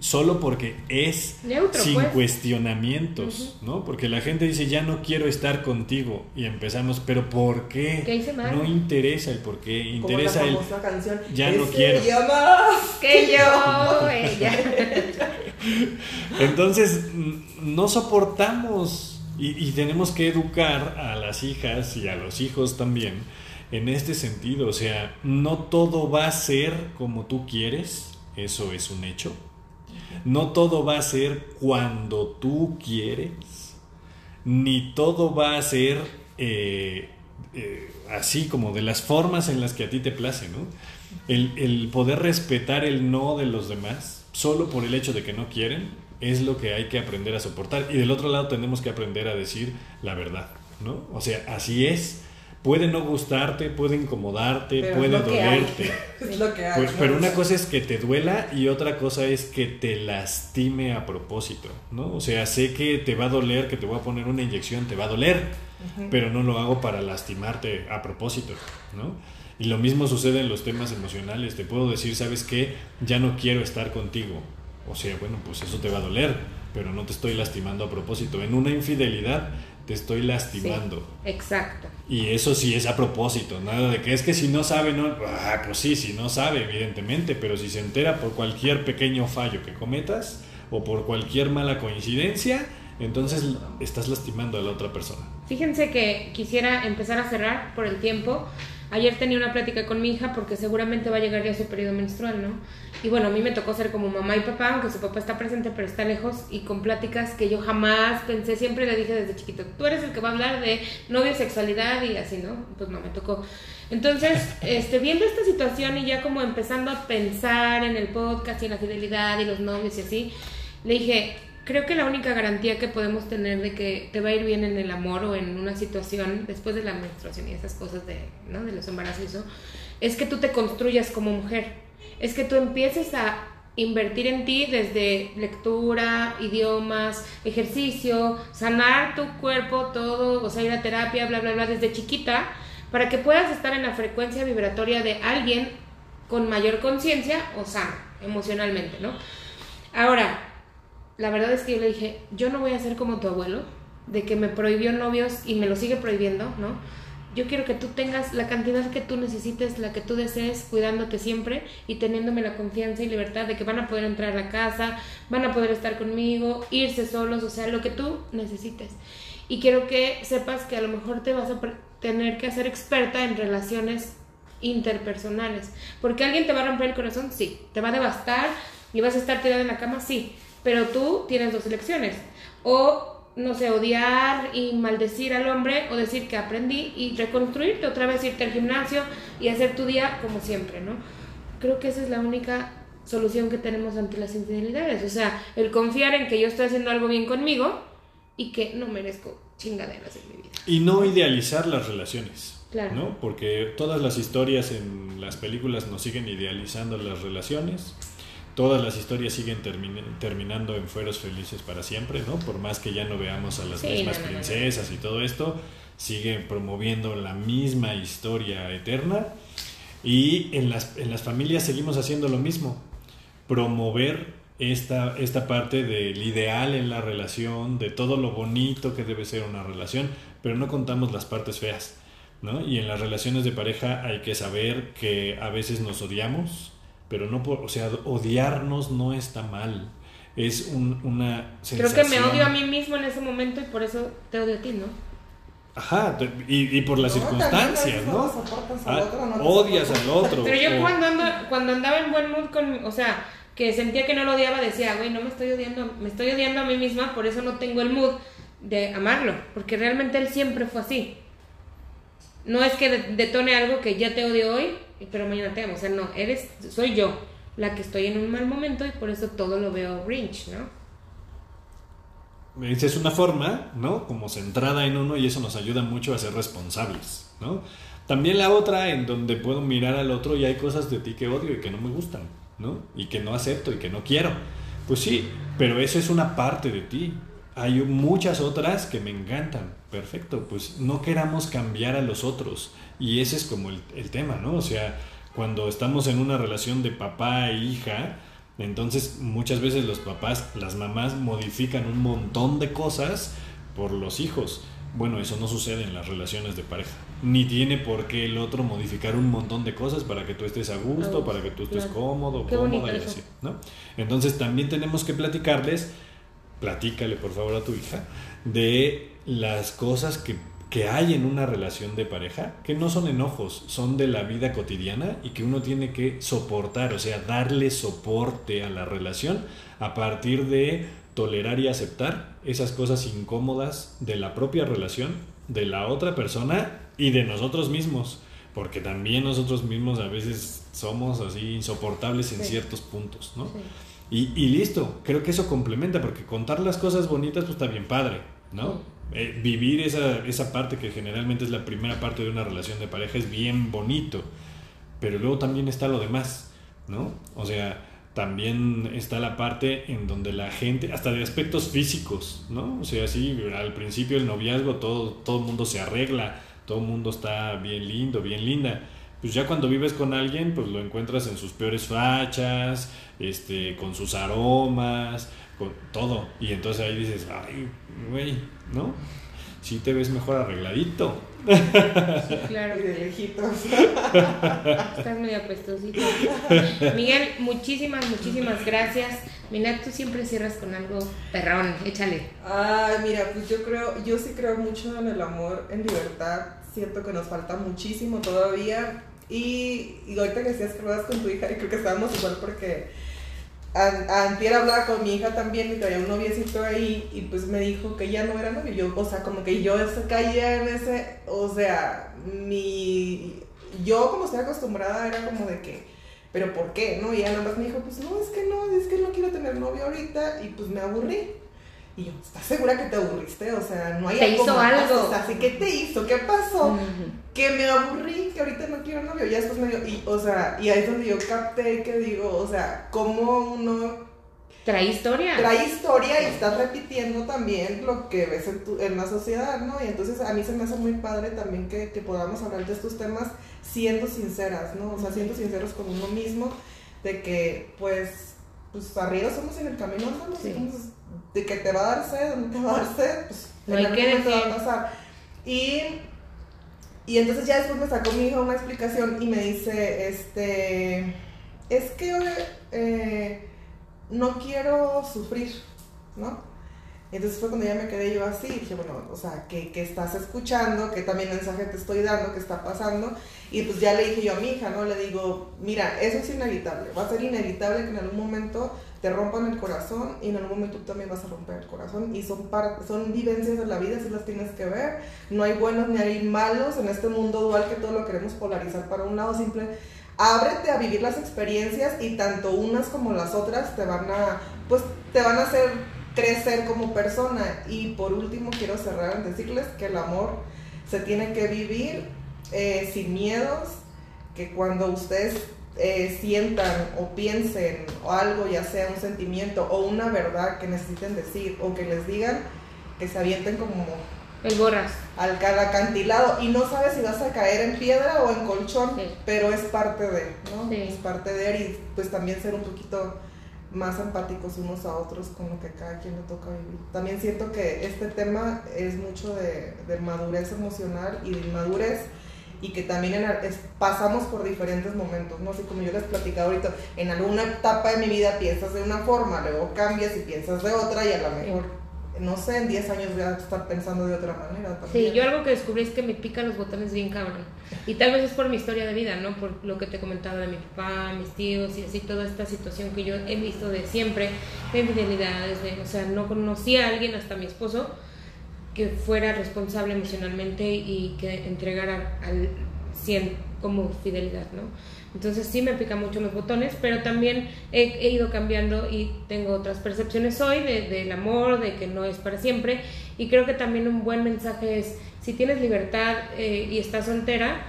solo porque es Neutro, sin pues. cuestionamientos, ¿no? Porque la gente dice, ya no quiero estar contigo y empezamos, pero ¿por qué? ¿Qué hice mal? No interesa el por qué, Como interesa la el... canción. Ya no "Ese quiero". Que yo, ella. Entonces, no soportamos y, y tenemos que educar a las hijas y a los hijos también en este sentido. O sea, no todo va a ser como tú quieres, eso es un hecho. No todo va a ser cuando tú quieres, ni todo va a ser eh, eh, así como de las formas en las que a ti te place, ¿no? El, el poder respetar el no de los demás solo por el hecho de que no quieren es lo que hay que aprender a soportar. Y del otro lado tenemos que aprender a decir la verdad, ¿no? O sea, así es. Puede no gustarte, puede incomodarte, Pero es puede hay. dolerte. Es lo que hay. Pues, ¿no? pero una cosa es que te duela y otra cosa es que te lastime a propósito, ¿no? O sea, sé que te va a doler, que te voy a poner una inyección, te va a doler, pero no lo hago para lastimarte a propósito, ¿no? Y lo mismo sucede en los temas emocionales. Te puedo decir, ¿sabes qué? Ya no quiero estar contigo. O sea, bueno, pues eso te va a doler, pero no te estoy lastimando a propósito. En una infidelidad te estoy lastimando. Exacto. Y eso sí es a propósito, nada de que es que si no sabe, no. Ah, pues sí, si no sabe, evidentemente, pero si se entera por cualquier pequeño fallo que cometas o por cualquier mala coincidencia, entonces estás lastimando a la otra persona. Fíjense que quisiera empezar a cerrar por el tiempo. Ayer tenía una plática con mi hija porque seguramente va a llegar ya su periodo menstrual, ¿no? Y bueno, a mí me tocó ser como mamá y papá, aunque su papá está presente pero está lejos, y con pláticas que yo jamás pensé, siempre le dije desde chiquito, tú eres el que va a hablar de novio, sexualidad y así, ¿no? Pues no, me tocó. Entonces, este, viendo esta situación y ya como empezando a pensar en el podcast y en la fidelidad y los novios y así, le dije, creo que la única garantía que podemos tener de que te va a ir bien en el amor o en una situación después de la menstruación y esas cosas de, ¿no? de los embarazos eso, es que tú te construyas como mujer. Es que tú empieces a invertir en ti desde lectura, idiomas, ejercicio, sanar tu cuerpo, todo, o sea, ir a terapia, bla, bla, bla, desde chiquita, para que puedas estar en la frecuencia vibratoria de alguien con mayor conciencia o sano emocionalmente, ¿no? Ahora, la verdad es que yo le dije, yo no voy a ser como tu abuelo, de que me prohibió novios y me lo sigue prohibiendo, ¿no? Yo quiero que tú tengas la cantidad que tú necesites, la que tú desees, cuidándote siempre y teniéndome la confianza y libertad de que van a poder entrar a la casa, van a poder estar conmigo, irse solos, o sea, lo que tú necesites. Y quiero que sepas que a lo mejor te vas a tener que hacer experta en relaciones interpersonales. Porque alguien te va a romper el corazón, sí. Te va a devastar y vas a estar tirada en la cama, sí. Pero tú tienes dos elecciones. O, no sé, odiar y maldecir al hombre o decir que aprendí y reconstruirte otra vez, irte al gimnasio y hacer tu día como siempre, ¿no? Creo que esa es la única solución que tenemos ante las infidelidades. O sea, el confiar en que yo estoy haciendo algo bien conmigo y que no merezco chingaderas en mi vida. Y no idealizar las relaciones. Claro. ¿no? Porque todas las historias en las películas nos siguen idealizando las relaciones. Todas las historias siguen termin- terminando en fueros felices para siempre, ¿no? Por más que ya no veamos a las Sí, mismas no, no. princesas y todo esto, sigue promoviendo la misma historia eterna. Y en las, en las familias seguimos haciendo lo mismo. Promover esta, esta parte del ideal en la relación, de todo lo bonito que debe ser una relación, pero no contamos las partes feas. ¿no? Y en las relaciones de pareja hay que saber que a veces nos odiamos, pero no por, o sea, odiarnos no está mal. Es un- una Creo sensación. que me odio a mí mismo en ese momento y por eso te odio a ti, ¿no? Ajá, y, y por las No, circunstancias, no ¿no? soportas al Ah, otro, no odias al otro. Pero yo o- cuando, ando, cuando andaba en buen mood con, o sea, que sentía que no lo odiaba, decía, güey, no me estoy odiando, me estoy odiando a mí misma, por eso no tengo el mood de amarlo, porque realmente él siempre fue así. No es que de- detone algo que ya te odio hoy, pero mañana te amo, o sea, no, eres, soy yo la que estoy en un mal momento y por eso todo lo veo grinch, ¿no? esa es una forma, ¿no? Como centrada en uno y eso nos ayuda mucho a ser responsables, ¿no? También la otra en donde puedo mirar al otro y hay cosas de ti que odio y que no me gustan, ¿no? Y que no acepto y que no quiero. Pues sí, pero eso es una parte de ti. Hay muchas otras que me encantan. Perfecto, pues no queramos cambiar a los otros. Y ese es como el, el tema, ¿no? O sea, cuando estamos en una relación de papá e hija, entonces muchas veces los papás, las mamás modifican un montón de cosas por los hijos. Bueno, eso no sucede en las relaciones de pareja. Ni tiene por qué el otro modificar un montón de cosas para que tú estés a gusto, para que tú estés cómodo, cómoda y así, ¿no? Entonces también tenemos que platicarles, platícale por favor a tu hija, de las cosas que que hay en una relación de pareja, que no son enojos, son de la vida cotidiana y que uno tiene que soportar, o sea, darle soporte a la relación a partir de tolerar y aceptar esas cosas incómodas de la propia relación, de la otra persona y de nosotros mismos, porque también nosotros mismos a veces somos así insoportables en ciertos puntos, ¿no? Y, y, listo, creo que eso complementa, porque contar las cosas bonitas pues está bien padre, ¿no? Eh, vivir esa, esa parte que generalmente es la primera parte de una relación de pareja es bien bonito, pero luego también está lo demás, ¿no? O sea, también está la parte en donde la gente, hasta de aspectos físicos, ¿no? O sea, sí, al principio del noviazgo todo, todo el mundo se arregla, todo el mundo está bien lindo, bien linda. Pues ya cuando vives con alguien, pues lo encuentras en sus peores fachas, este, con sus aromas, con todo. Y entonces ahí dices, ay, güey, ¿no? Sí te ves mejor arregladito. Sí, claro. Y de lejitos. Estás medio apestosito. Miguel, muchísimas, muchísimas gracias. Mira, tú siempre cierras con algo perrón, échale. Ay, mira, pues yo creo, yo sí creo mucho en el amor, en libertad. Siento que nos falta muchísimo todavía. Y, y ahorita que decías que ruedas con tu hija, y creo que estábamos igual porque antier hablaba con mi hija también y traía un noviecito ahí y pues me dijo que ya no era novio. Yo, o sea, como que yo caía en ese, o sea, mi, yo como estoy acostumbrada era como de que, pero ¿por qué? ¿No? Y ella nada más me dijo, pues no, es que no, es que no quiero tener novio ahorita y pues me aburrí. Y yo, ¿estás segura que te aburriste? O sea, no hay ¿Te hizo algo? O sea, ¿sí qué te hizo? ¿Qué pasó? Que me aburrí, que ahorita no quiero novio. Ya después me dio, y, o sea, y ahí es donde yo capté que digo, o sea, cómo uno... Trae historia. Trae historia y estás repitiendo también lo que ves en, tu, en la sociedad, ¿no? Y entonces a mí se me hace muy padre también que, que podamos hablar de estos temas siendo sinceras, ¿no? O sea, siendo sinceros con uno mismo, de que, pues, pues arriba somos en el camino andamos, de que te va a dar sed, no te va a dar sed, pues no que va a pasar. Y, y entonces ya después me sacó mi hija una explicación y me dice, este, es que eh, no quiero sufrir, ¿no? Entonces fue cuando ya me quedé yo así, dije, bueno, o sea, ¿qué, estás escuchando? ¿Qué también mensaje te estoy dando? ¿Qué está pasando? Y pues ya le dije yo a mi hija, ¿no? Le digo, mira, eso es inevitable, va a ser inevitable que en algún momento te rompan el corazón y en algún momento tú también vas a romper el corazón. Y son, son vivencias de la vida, si las tienes que ver, no hay buenos ni hay malos en este mundo dual que todo lo queremos polarizar para un lado, simple, ábrete a vivir las experiencias y tanto unas como las otras te van a, pues te van a hacer crecer como persona. Y por último quiero cerrar en decirles que el amor se tiene que vivir eh, sin miedos, que cuando ustedes eh, sientan o piensen o algo, ya sea un sentimiento o una verdad que necesiten decir o que les digan, que se avienten como el borras al, acantilado y no sabes si vas a caer en piedra o en colchón, pero es parte de, ¿no? Es parte de y pues también ser un poquito más empáticos unos a otros con lo que cada quien le toca vivir. También siento que este tema es mucho de, de madurez emocional y de inmadurez y que también pasamos por diferentes momentos, ¿no? Así como yo les he platicado ahorita, en alguna etapa de mi vida piensas de una forma, luego cambias y piensas de otra y a lo mejor, no sé, en 10 años voy a estar pensando de otra manera. Sí, yo algo que descubrí es que me pican los botones bien cabrón. Y tal vez es por mi historia de vida, ¿no? Por lo que te comentaba de mi papá, mis tíos y así, toda esta situación que yo he visto de siempre, de infidelidades, de, o sea, no conocí a alguien hasta mi esposo que fuera responsable emocionalmente y que entregara al 100 como fidelidad, ¿no? Entonces sí me pica mucho los botones, pero también he, ido cambiando y tengo otras percepciones hoy de, del amor, de que no es para siempre. Y creo que también un buen mensaje es, si tienes libertad eh, y estás soltera,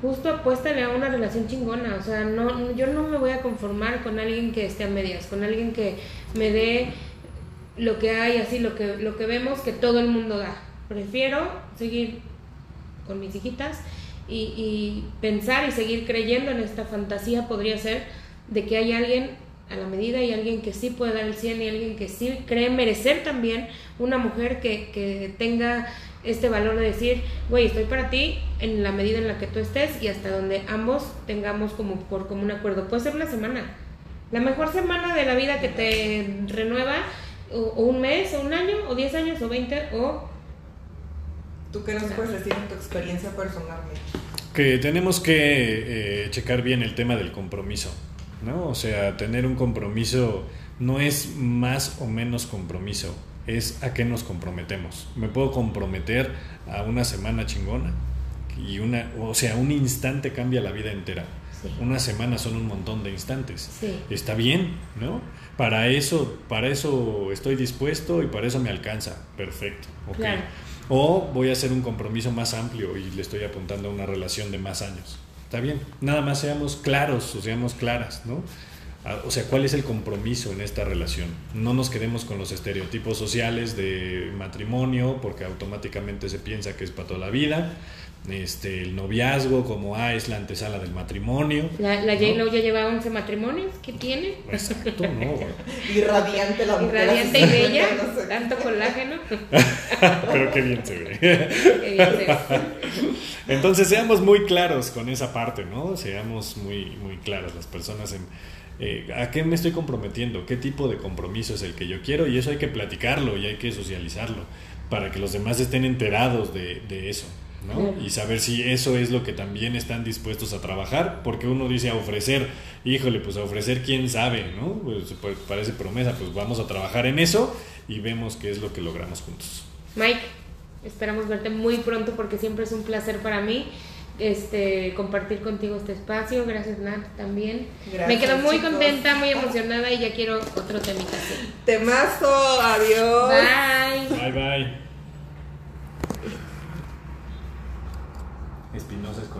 justo apuéstale a una relación chingona. O sea, no, yo no me voy a conformar con alguien que esté a medias, con alguien que me dé lo que hay, así, lo que, lo que vemos que todo el mundo da. Prefiero seguir con mis hijitas y, pensar y seguir creyendo en esta fantasía podría ser de que hay alguien a la medida y alguien que sí puede dar el 100 y alguien que sí cree merecer también una mujer que, que tenga este valor de decir, güey, estoy para ti en la medida en la que tú estés y hasta donde ambos tengamos como por un acuerdo. Puede ser una semana. La mejor semana de la vida que te renueva, o, un mes, o un año, o 10 años, o 20, o... ¿Tú qué nos puedes decir en tu experiencia personal? Que tenemos que eh, checar bien el tema del compromiso, ¿no? O sea, tener un compromiso no es más o menos compromiso es a qué nos comprometemos. Me puedo comprometer a una semana chingona y una, o sea, un instante cambia la vida entera. Una semana son un montón de instantes. Está bien, ¿no? Para eso, para eso estoy dispuesto y para eso me alcanza. Perfecto. O voy a hacer un compromiso más amplio y le estoy apuntando a una relación de más años. Está bien. Nada más seamos claros o seamos claras, ¿no? Ah, o sea, ¿cuál es el compromiso en esta relación? No nos quedemos con los estereotipos sociales de matrimonio, porque automáticamente se piensa que es para toda la vida. Este, el noviazgo como ah, es la antesala del matrimonio. La, la J-Lo ya lleva 11 matrimonios, ¿qué tiene? Exacto, ¿no? Irradiante la mujer. Irradiante y bella, tanto colágeno. Pero qué bien se ve. Qué bien se ve. Entonces seamos muy claros con esa parte, ¿no? Seamos muy, muy claros las personas en eh, ¿A qué me estoy comprometiendo? ¿Qué tipo de compromiso es el que yo quiero? Y eso hay que platicarlo y hay que socializarlo para que los demás estén enterados de, eso. ¿No? Y saber si eso es lo que también están dispuestos a trabajar, porque uno dice a ofrecer, híjole, pues a ofrecer quién sabe, ¿no? Pues, pues parece promesa, pues vamos a trabajar en eso y vemos qué es lo que logramos juntos. Mike, esperamos verte muy pronto porque siempre es un placer para mí este, compartir contigo este espacio. Gracias, Nat, también. Me quedo muy contenta, muy emocionada y ya quiero otro temita. Temazo, adiós. Bye. espinosas con